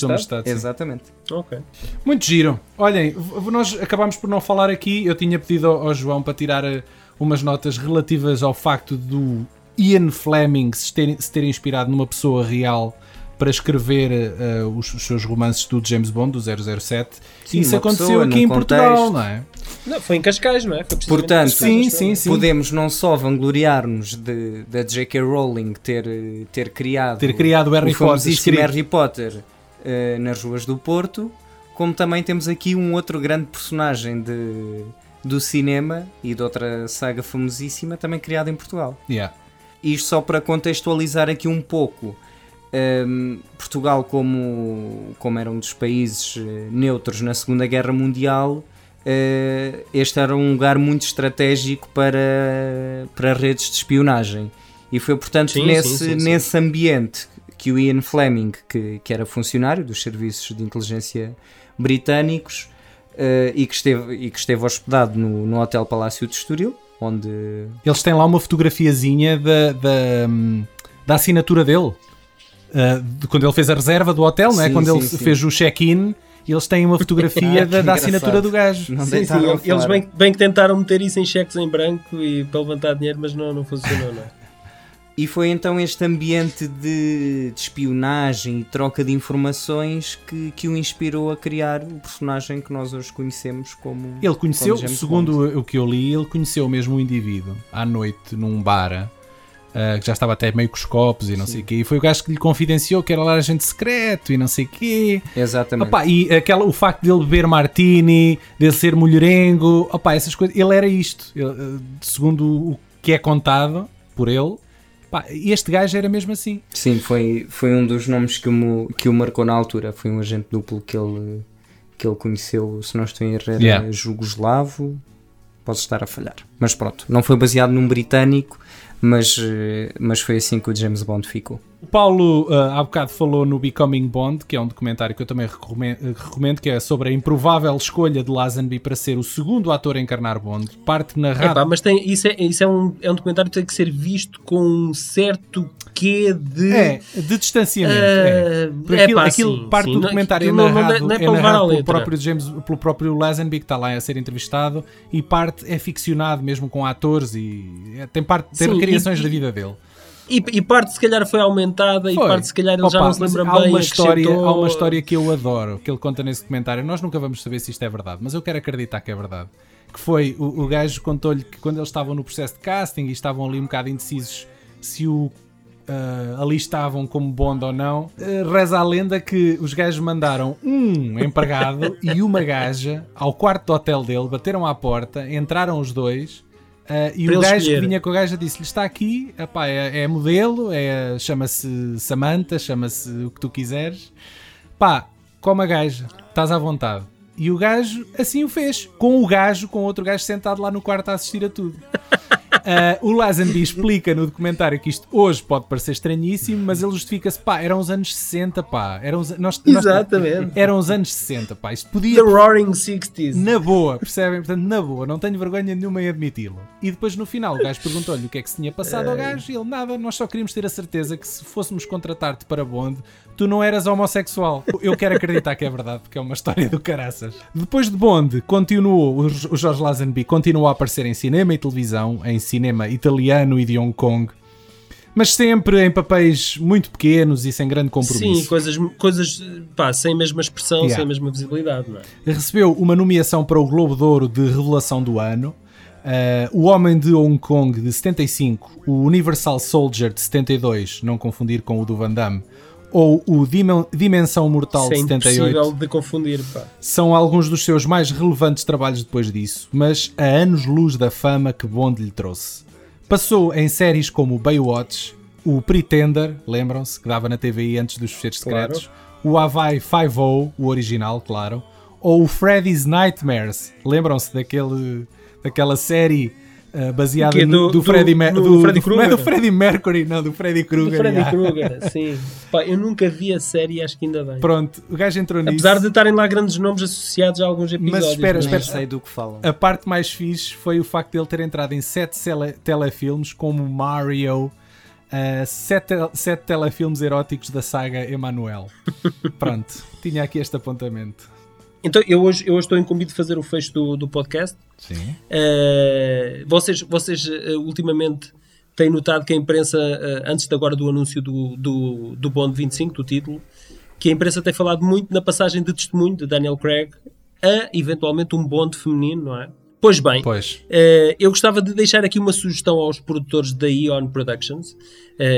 Exatamente. Ok. Muito giro. Olhem, nós acabámos por não falar aqui. Eu tinha pedido ao, ao João para tirar eh, umas notas relativas ao facto do Ian Fleming se ter, se ter inspirado numa pessoa real para escrever eh, os, os seus romances do James Bond, do 007. Sim, e isso aconteceu pessoa, aqui em Portugal, contexto. não é? Não, foi em Cascais, não é? Portanto, Cascais, sim, sim, sim. Podemos não só vangloriar-nos de- da J.K. Rowling ter, ter criado, Ter criado o Harry Potter famosíssimo escrito. Harry Potter eh, nas ruas do Porto, como também temos aqui um outro grande personagem de, do cinema e de outra saga famosíssima também criada em Portugal. Yeah. Isto só para contextualizar aqui um pouco. Um, Portugal, como, como era um dos países eh, neutros na Segunda Guerra Mundial, uh, este era um lugar muito estratégico para, para redes de espionagem. E foi, portanto, Sim, nesse, sim, sim, sim. nesse ambiente que o Ian Fleming, que, que era funcionário dos serviços de inteligência britânicos uh, e, que esteve, e que esteve hospedado no, no Hotel Palácio de Estoril, onde Eles têm lá uma fotografiazinha da, da, hum, da assinatura dele. Uh, de quando ele fez a reserva do hotel, não é? Sim, quando sim, ele sim. fez o check-in, eles têm uma fotografia da, da assinatura do gajo. não Sim, sim, eles fora. bem, bem que tentaram meter isso em cheques em branco e para levantar dinheiro, mas não, não funcionou, não. é? E foi então este ambiente de, de espionagem e troca de informações que, que o inspirou a criar o personagem que nós hoje conhecemos como. Ele conheceu, como segundo Bond. o que eu li, ele conheceu mesmo o indivíduo à noite num bar. Uh, que já estava até meio com os copos e não sei o quê, e foi o gajo que lhe confidenciou que era lá agente secreto e não sei o quê. Exatamente. Opa, e aquela, o facto dele beber martini, dele ser mulherengo, opa, essas coisas, ele era isto. Ele, uh, segundo o que é contado por ele, este gajo era mesmo assim. Sim, foi, foi um dos nomes que o, que o marcou na altura. Foi um agente duplo que ele, que ele conheceu, se não estou em erro, era Yeah. jugoslavo. Posso estar a falhar. Mas pronto, não foi baseado num britânico, mas, eh, mas foi assim que o James Bond ficou. O Paulo uh, há bocado falou no Becoming Bond, que é um documentário que eu também recomendo, recomendo, que é sobre a improvável escolha de Lazenby para ser o segundo ator a encarnar Bond. Parte narrada. Epá, mas tem, isso, é, isso é, um, é um documentário que tem que ser visto com um certo quê de. É, de distanciamento. é. Ah, aquilo, epá, aquilo sim, parte sim. do Não- documentário é não- não é- narrado, não é é para levar à narrado pelo próprio James, pelo próprio Lazenby que está lá a ser entrevistado e parte é ficcionado mesmo com atores e é- tem parte tem Sim, recriações e- da vida dele. E, e parte se calhar foi aumentada Foi. e parte se calhar ele já Opa, não se lembra há bem. uma história há uma história que eu adoro que ele conta nesse documentário nós nunca vamos saber se isto é verdade mas eu quero acreditar que é verdade que foi o, o gajo contou-lhe que quando eles estavam no processo de casting e estavam ali um bocado indecisos se o ah, ali estavam como Bond ou não ah, reza a lenda que os gajos mandaram um empregado e uma gaja ao quarto do hotel dele bateram à porta entraram os dois ah, e Para o gajo escolher. que vinha com a gaja disse-lhe: Está aqui, epá, é, é modelo, é, chama-se Samantha, chama-se o que tu quiseres. Pá, como a gaja, estás à vontade. E o gajo assim o fez, com o gajo, com outro gajo sentado lá no quarto a assistir a tudo. Ah, o Lazenby explica no documentário que isto hoje pode parecer estranhíssimo, mas ele justifica-se, pá, eram os anos 60, pá, eram os, nós, nós- Exatamente. eram os anos 60, pá, isto The podia Roaring Sixties. na boa, percebem? Portanto, na boa, não tenho vergonha nenhuma em admiti-lo. E depois no final o gajo perguntou-lhe o que é que se tinha passado ao gajo e ele nada, nós só queríamos ter a certeza que se fôssemos contratar-te para Bond, tu não eras homossexual. Eu quero acreditar que é verdade, porque é uma história do caraças. Depois de Bond, continuou, o Jorge Lazenby continuou a aparecer em cinema e televisão, em cinema italiano e de Hong Kong. Mas sempre em papéis muito pequenos e sem grande compromisso. Sim, coisas, coisas pá, sem a mesma expressão, Yeah. sem a mesma visibilidade, não é? recebeu uma nomeação para o Globo de Ouro de Revelação do Ano, eh, O Homem de Hong Kong de 75, o Universal Soldier de 72, não confundir com o do Van Damme, ou o Dimen- Dimensão Mortal é de 78, impossível de confundir, pá. são alguns dos seus mais relevantes trabalhos depois disso, mas a anos-luz da fama que Bond lhe trouxe. Passou em séries como Baywatch, o Pretender, lembram-se, que dava na TVI antes dos fecheiros Claro. secretos, o Hawaii Five-O, o original, claro, ou o Freddy's Nightmares, lembram-se daquele, daquela série uh, baseada O quê? no, Do- do, do- Freddie, Mer- do do, Freddy do- não é do Krueger? Freddie Mercury, não, do Freddy Do Krueger. Freddy yeah. Krueger, sim. Pá, eu nunca vi a série e acho que ainda bem. Pronto, o gajo entrou nisso. Apesar de estarem lá grandes nomes associados a alguns episódios. espera, mas- Nem espera. sei do que falam. A parte mais fixe foi o facto de ele ter entrado em sete tele- telefilmes como Mario, uh, sete, sete telefilmes eróticos da saga Emanuel. Pronto, tinha aqui este apontamento. Então, eu hoje, eu hoje estou incumbido de fazer o fecho do, do podcast. Sim. Eh, vocês, vocês eh, ultimamente têm notado que a imprensa, eh, antes de agora do anúncio do, do, do Bond 25, do título, que a imprensa tem falado muito na passagem de testemunho de Daniel Craig a eventualmente um Bond feminino, não é? Pois bem, Pois. eu gostava de deixar aqui uma sugestão aos produtores da Eon Productions,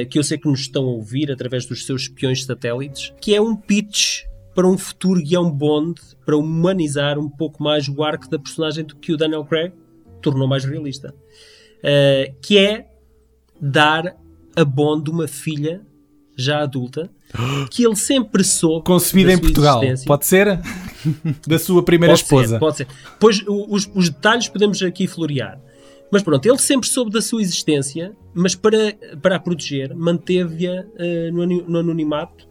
que eu sei que nos estão a ouvir através dos seus espiões satélites, que é um pitch para um futuro guião Bond para humanizar um pouco mais o arco da personagem do que o Daniel Craig tornou mais realista. Uh, que é dar a Bond uma filha já adulta que ele sempre soube concebida da em Portugal pode ser da sua primeira Pode esposa Ser, pode ser. Pois os, os detalhes podemos aqui florear. Mas pronto, ele sempre soube da sua existência, mas para, para a proteger, manteve-a eh, no, no anonimato,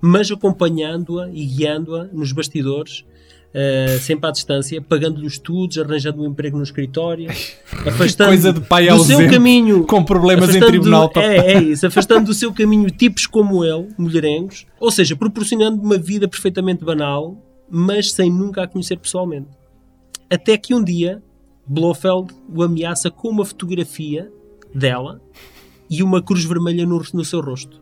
mas acompanhando-a e guiando-a nos bastidores, eh, sempre à distância, pagando-lhe os estudos, arranjando um emprego no escritório, afastando Coisa de pai do seu caminho com problemas em tribunal para- É, é isso, afastando do seu caminho tipos como ele, mulherengos, ou seja, proporcionando uma vida perfeitamente banal, mas sem nunca a conhecer pessoalmente. Até que um dia, Blofeld o ameaça com uma fotografia dela e uma cruz vermelha no, no seu rosto,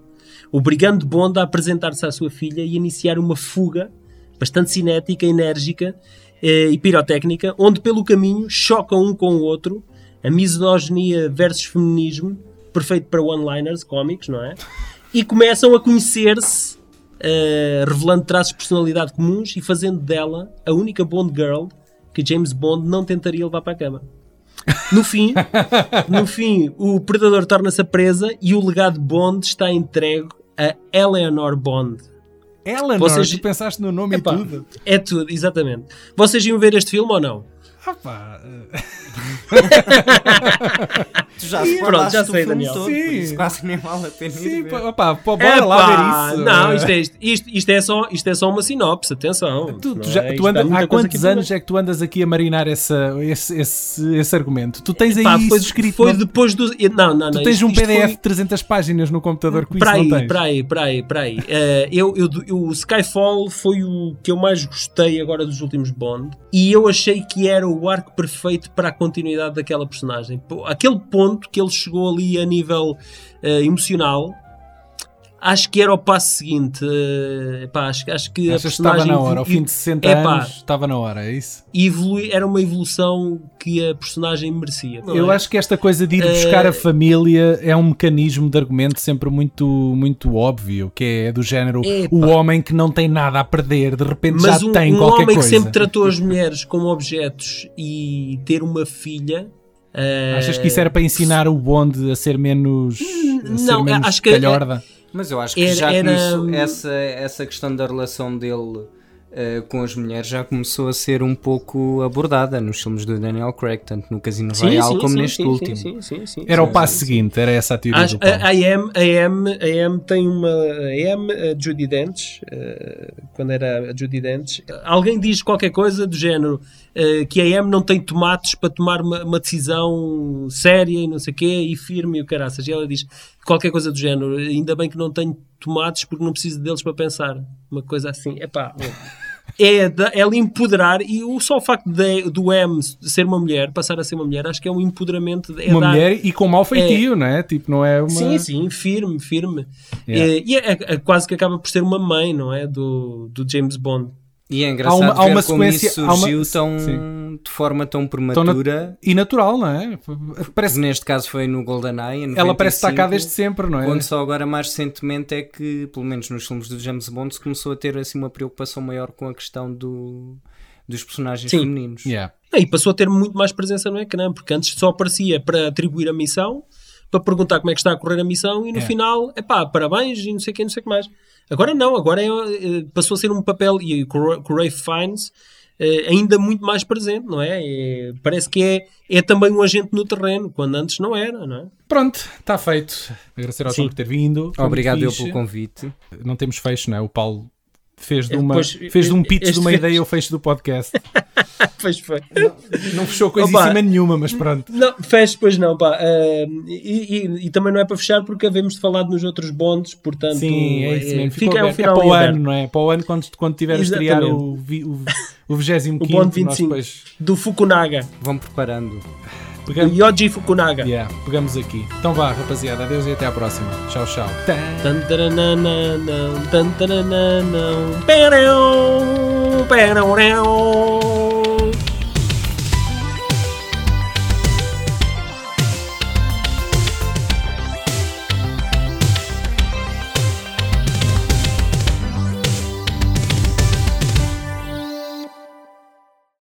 obrigando Bond a apresentar-se à sua filha e iniciar uma fuga bastante cinética, enérgica eh, e pirotécnica, onde pelo caminho chocam um com o outro a misoginia versus feminismo, perfeito para one-liners cómicos, não é? E começam a conhecer-se, eh, revelando traços de personalidade comuns e fazendo dela a única Bond Girl que James Bond não tentaria levar para a cama. No fim, no fim, o predador torna-se a presa e o legado Bond está entregue a Eleanor Bond. Eleanor, Vocês- tu pensaste no nome Epá, e tudo É tudo, exatamente. Vocês iam ver este filme ou não? ah, pá, eh, Tu já Ih, pronto, já sei, Daniel. todo, Sim. isso quase nem vale a pena sim, pá, pá, bora lá Epá, ver isso Não, isto é, isto, isto é só, isto é só uma sinopse, atenção. Tu, tu Não já- é? tu anda- há quantos anos é que tu andas aqui a marinar essa, esse, esse, esse argumento? Tu tens aí Pá, isso foi, escrito. foi no- depois do. Não, não, tu não. tens isto- um PDF foi- de 300 páginas no computador com isso, não aí, tens? para aí, para aí, para aí. Eh, eu, eu, eu- o Skyfall foi o que eu mais gostei agora dos últimos Bond e eu achei que era o arco perfeito para a continuidade daquela personagem. Aquele ponto que ele chegou ali a nível eh, emocional, acho que era o passo seguinte. eh, acho, acho que a que estava personagem na hora, ao fim de 60 Epá, anos, estava na hora, é isso? evolui- era uma evolução que a personagem merecia. Eu é? acho que esta coisa de ir buscar Eh, a família é um mecanismo de argumento sempre muito, muito óbvio, que é do género Epá. o homem que não tem nada a perder, de repente Mas já um, tem um qualquer homem coisa. que sempre tratou as mulheres como objetos e ter uma filha. eh, Achas que isso era para ensinar o bonde a ser menos, a ser não, menos acho que- é- calhorda? Mas eu acho que Era- já era- começou essa, essa questão da relação dele eh, com as mulheres já começou a ser um pouco abordada nos filmes do Daniel Craig, tanto no Casino Royale como neste último. Sim, sim, sim, Era o sim, passo sim, sim. seguinte, era essa a teoria Acho- do Paulo. a, a AM, a AM, a AM tem uma. A AM, a Judy Dench, eh, quando era a Judy Dench, alguém diz qualquer coisa do género que a AM não tem tomates para tomar uma, uma decisão séria e não sei o quê, e firme e o caraças. E ela diz qualquer coisa do género, ainda bem que não tenho tomates porque não preciso deles para pensar. Uma coisa assim, epá. É da- ela empoderar e o só o facto de, do M ser uma mulher, passar a ser uma mulher, acho que é um empoderamento. de- É uma dar- mulher e com mau feitio, não é? Tipo, não é uma... Sim, sim, firme, firme. Yeah. Eh, E é, é- é quase que acaba por ser uma mãe, não é? Do, do James Bond. E é engraçado Há uma- há ver uma como sequência- isso há uma- surgiu tão, Sim. de forma tão Tão na- prematura. E natural, não é? Parece Neste caso foi no GoldenEye. em ela parece estar cá 95, desde sempre, não é? Quando só agora mais recentemente é que, pelo menos nos filmes do James Bond, se começou a ter assim uma preocupação maior com a questão do, dos personagens Sim. femininos. Yeah. E passou a ter muito mais presença no ecrã, porque antes só aparecia para atribuir a missão, para perguntar como é que está a correr a missão, e no Yeah. final, é pá, parabéns e não sei o que, não sei o que mais. Agora não, agora é, eh, passou a ser um papel, e o Ray Fiennes, eh, ainda muito mais presente, não é? É- Parece que é, é também um agente no terreno, quando antes não era, não é? Pronto, está feito. Agradecer ao Sim. João por ter vindo. Foi Obrigado eu pelo convite. Não temos fecho, não é? O Paulo fez de, É, uma, depois, fez de um pitch este de uma fez- ideia o fecho do podcast. Pois foi. Não fechou coisíssima Opa. nenhuma, mas pronto. Não, fecho, pois não, pá. Ah, e, e- e também não é para fechar porque havemos de falar nos outros bondes, portanto. Sim, é isso eh, mesmo. Fica ao aberto. é final para o em ano, não é? Para o ano, quando, quando tiver a estrear Exatamente. o, o, o 25 O Bond nós 25 depois do Fukunaga. Vão preparando. Pegamos, Yoji Fukunaga. yeah, pegamos aqui. Então vá, rapaziada. Adeus e até à próxima. Tchau, tchau. Tantaranananão,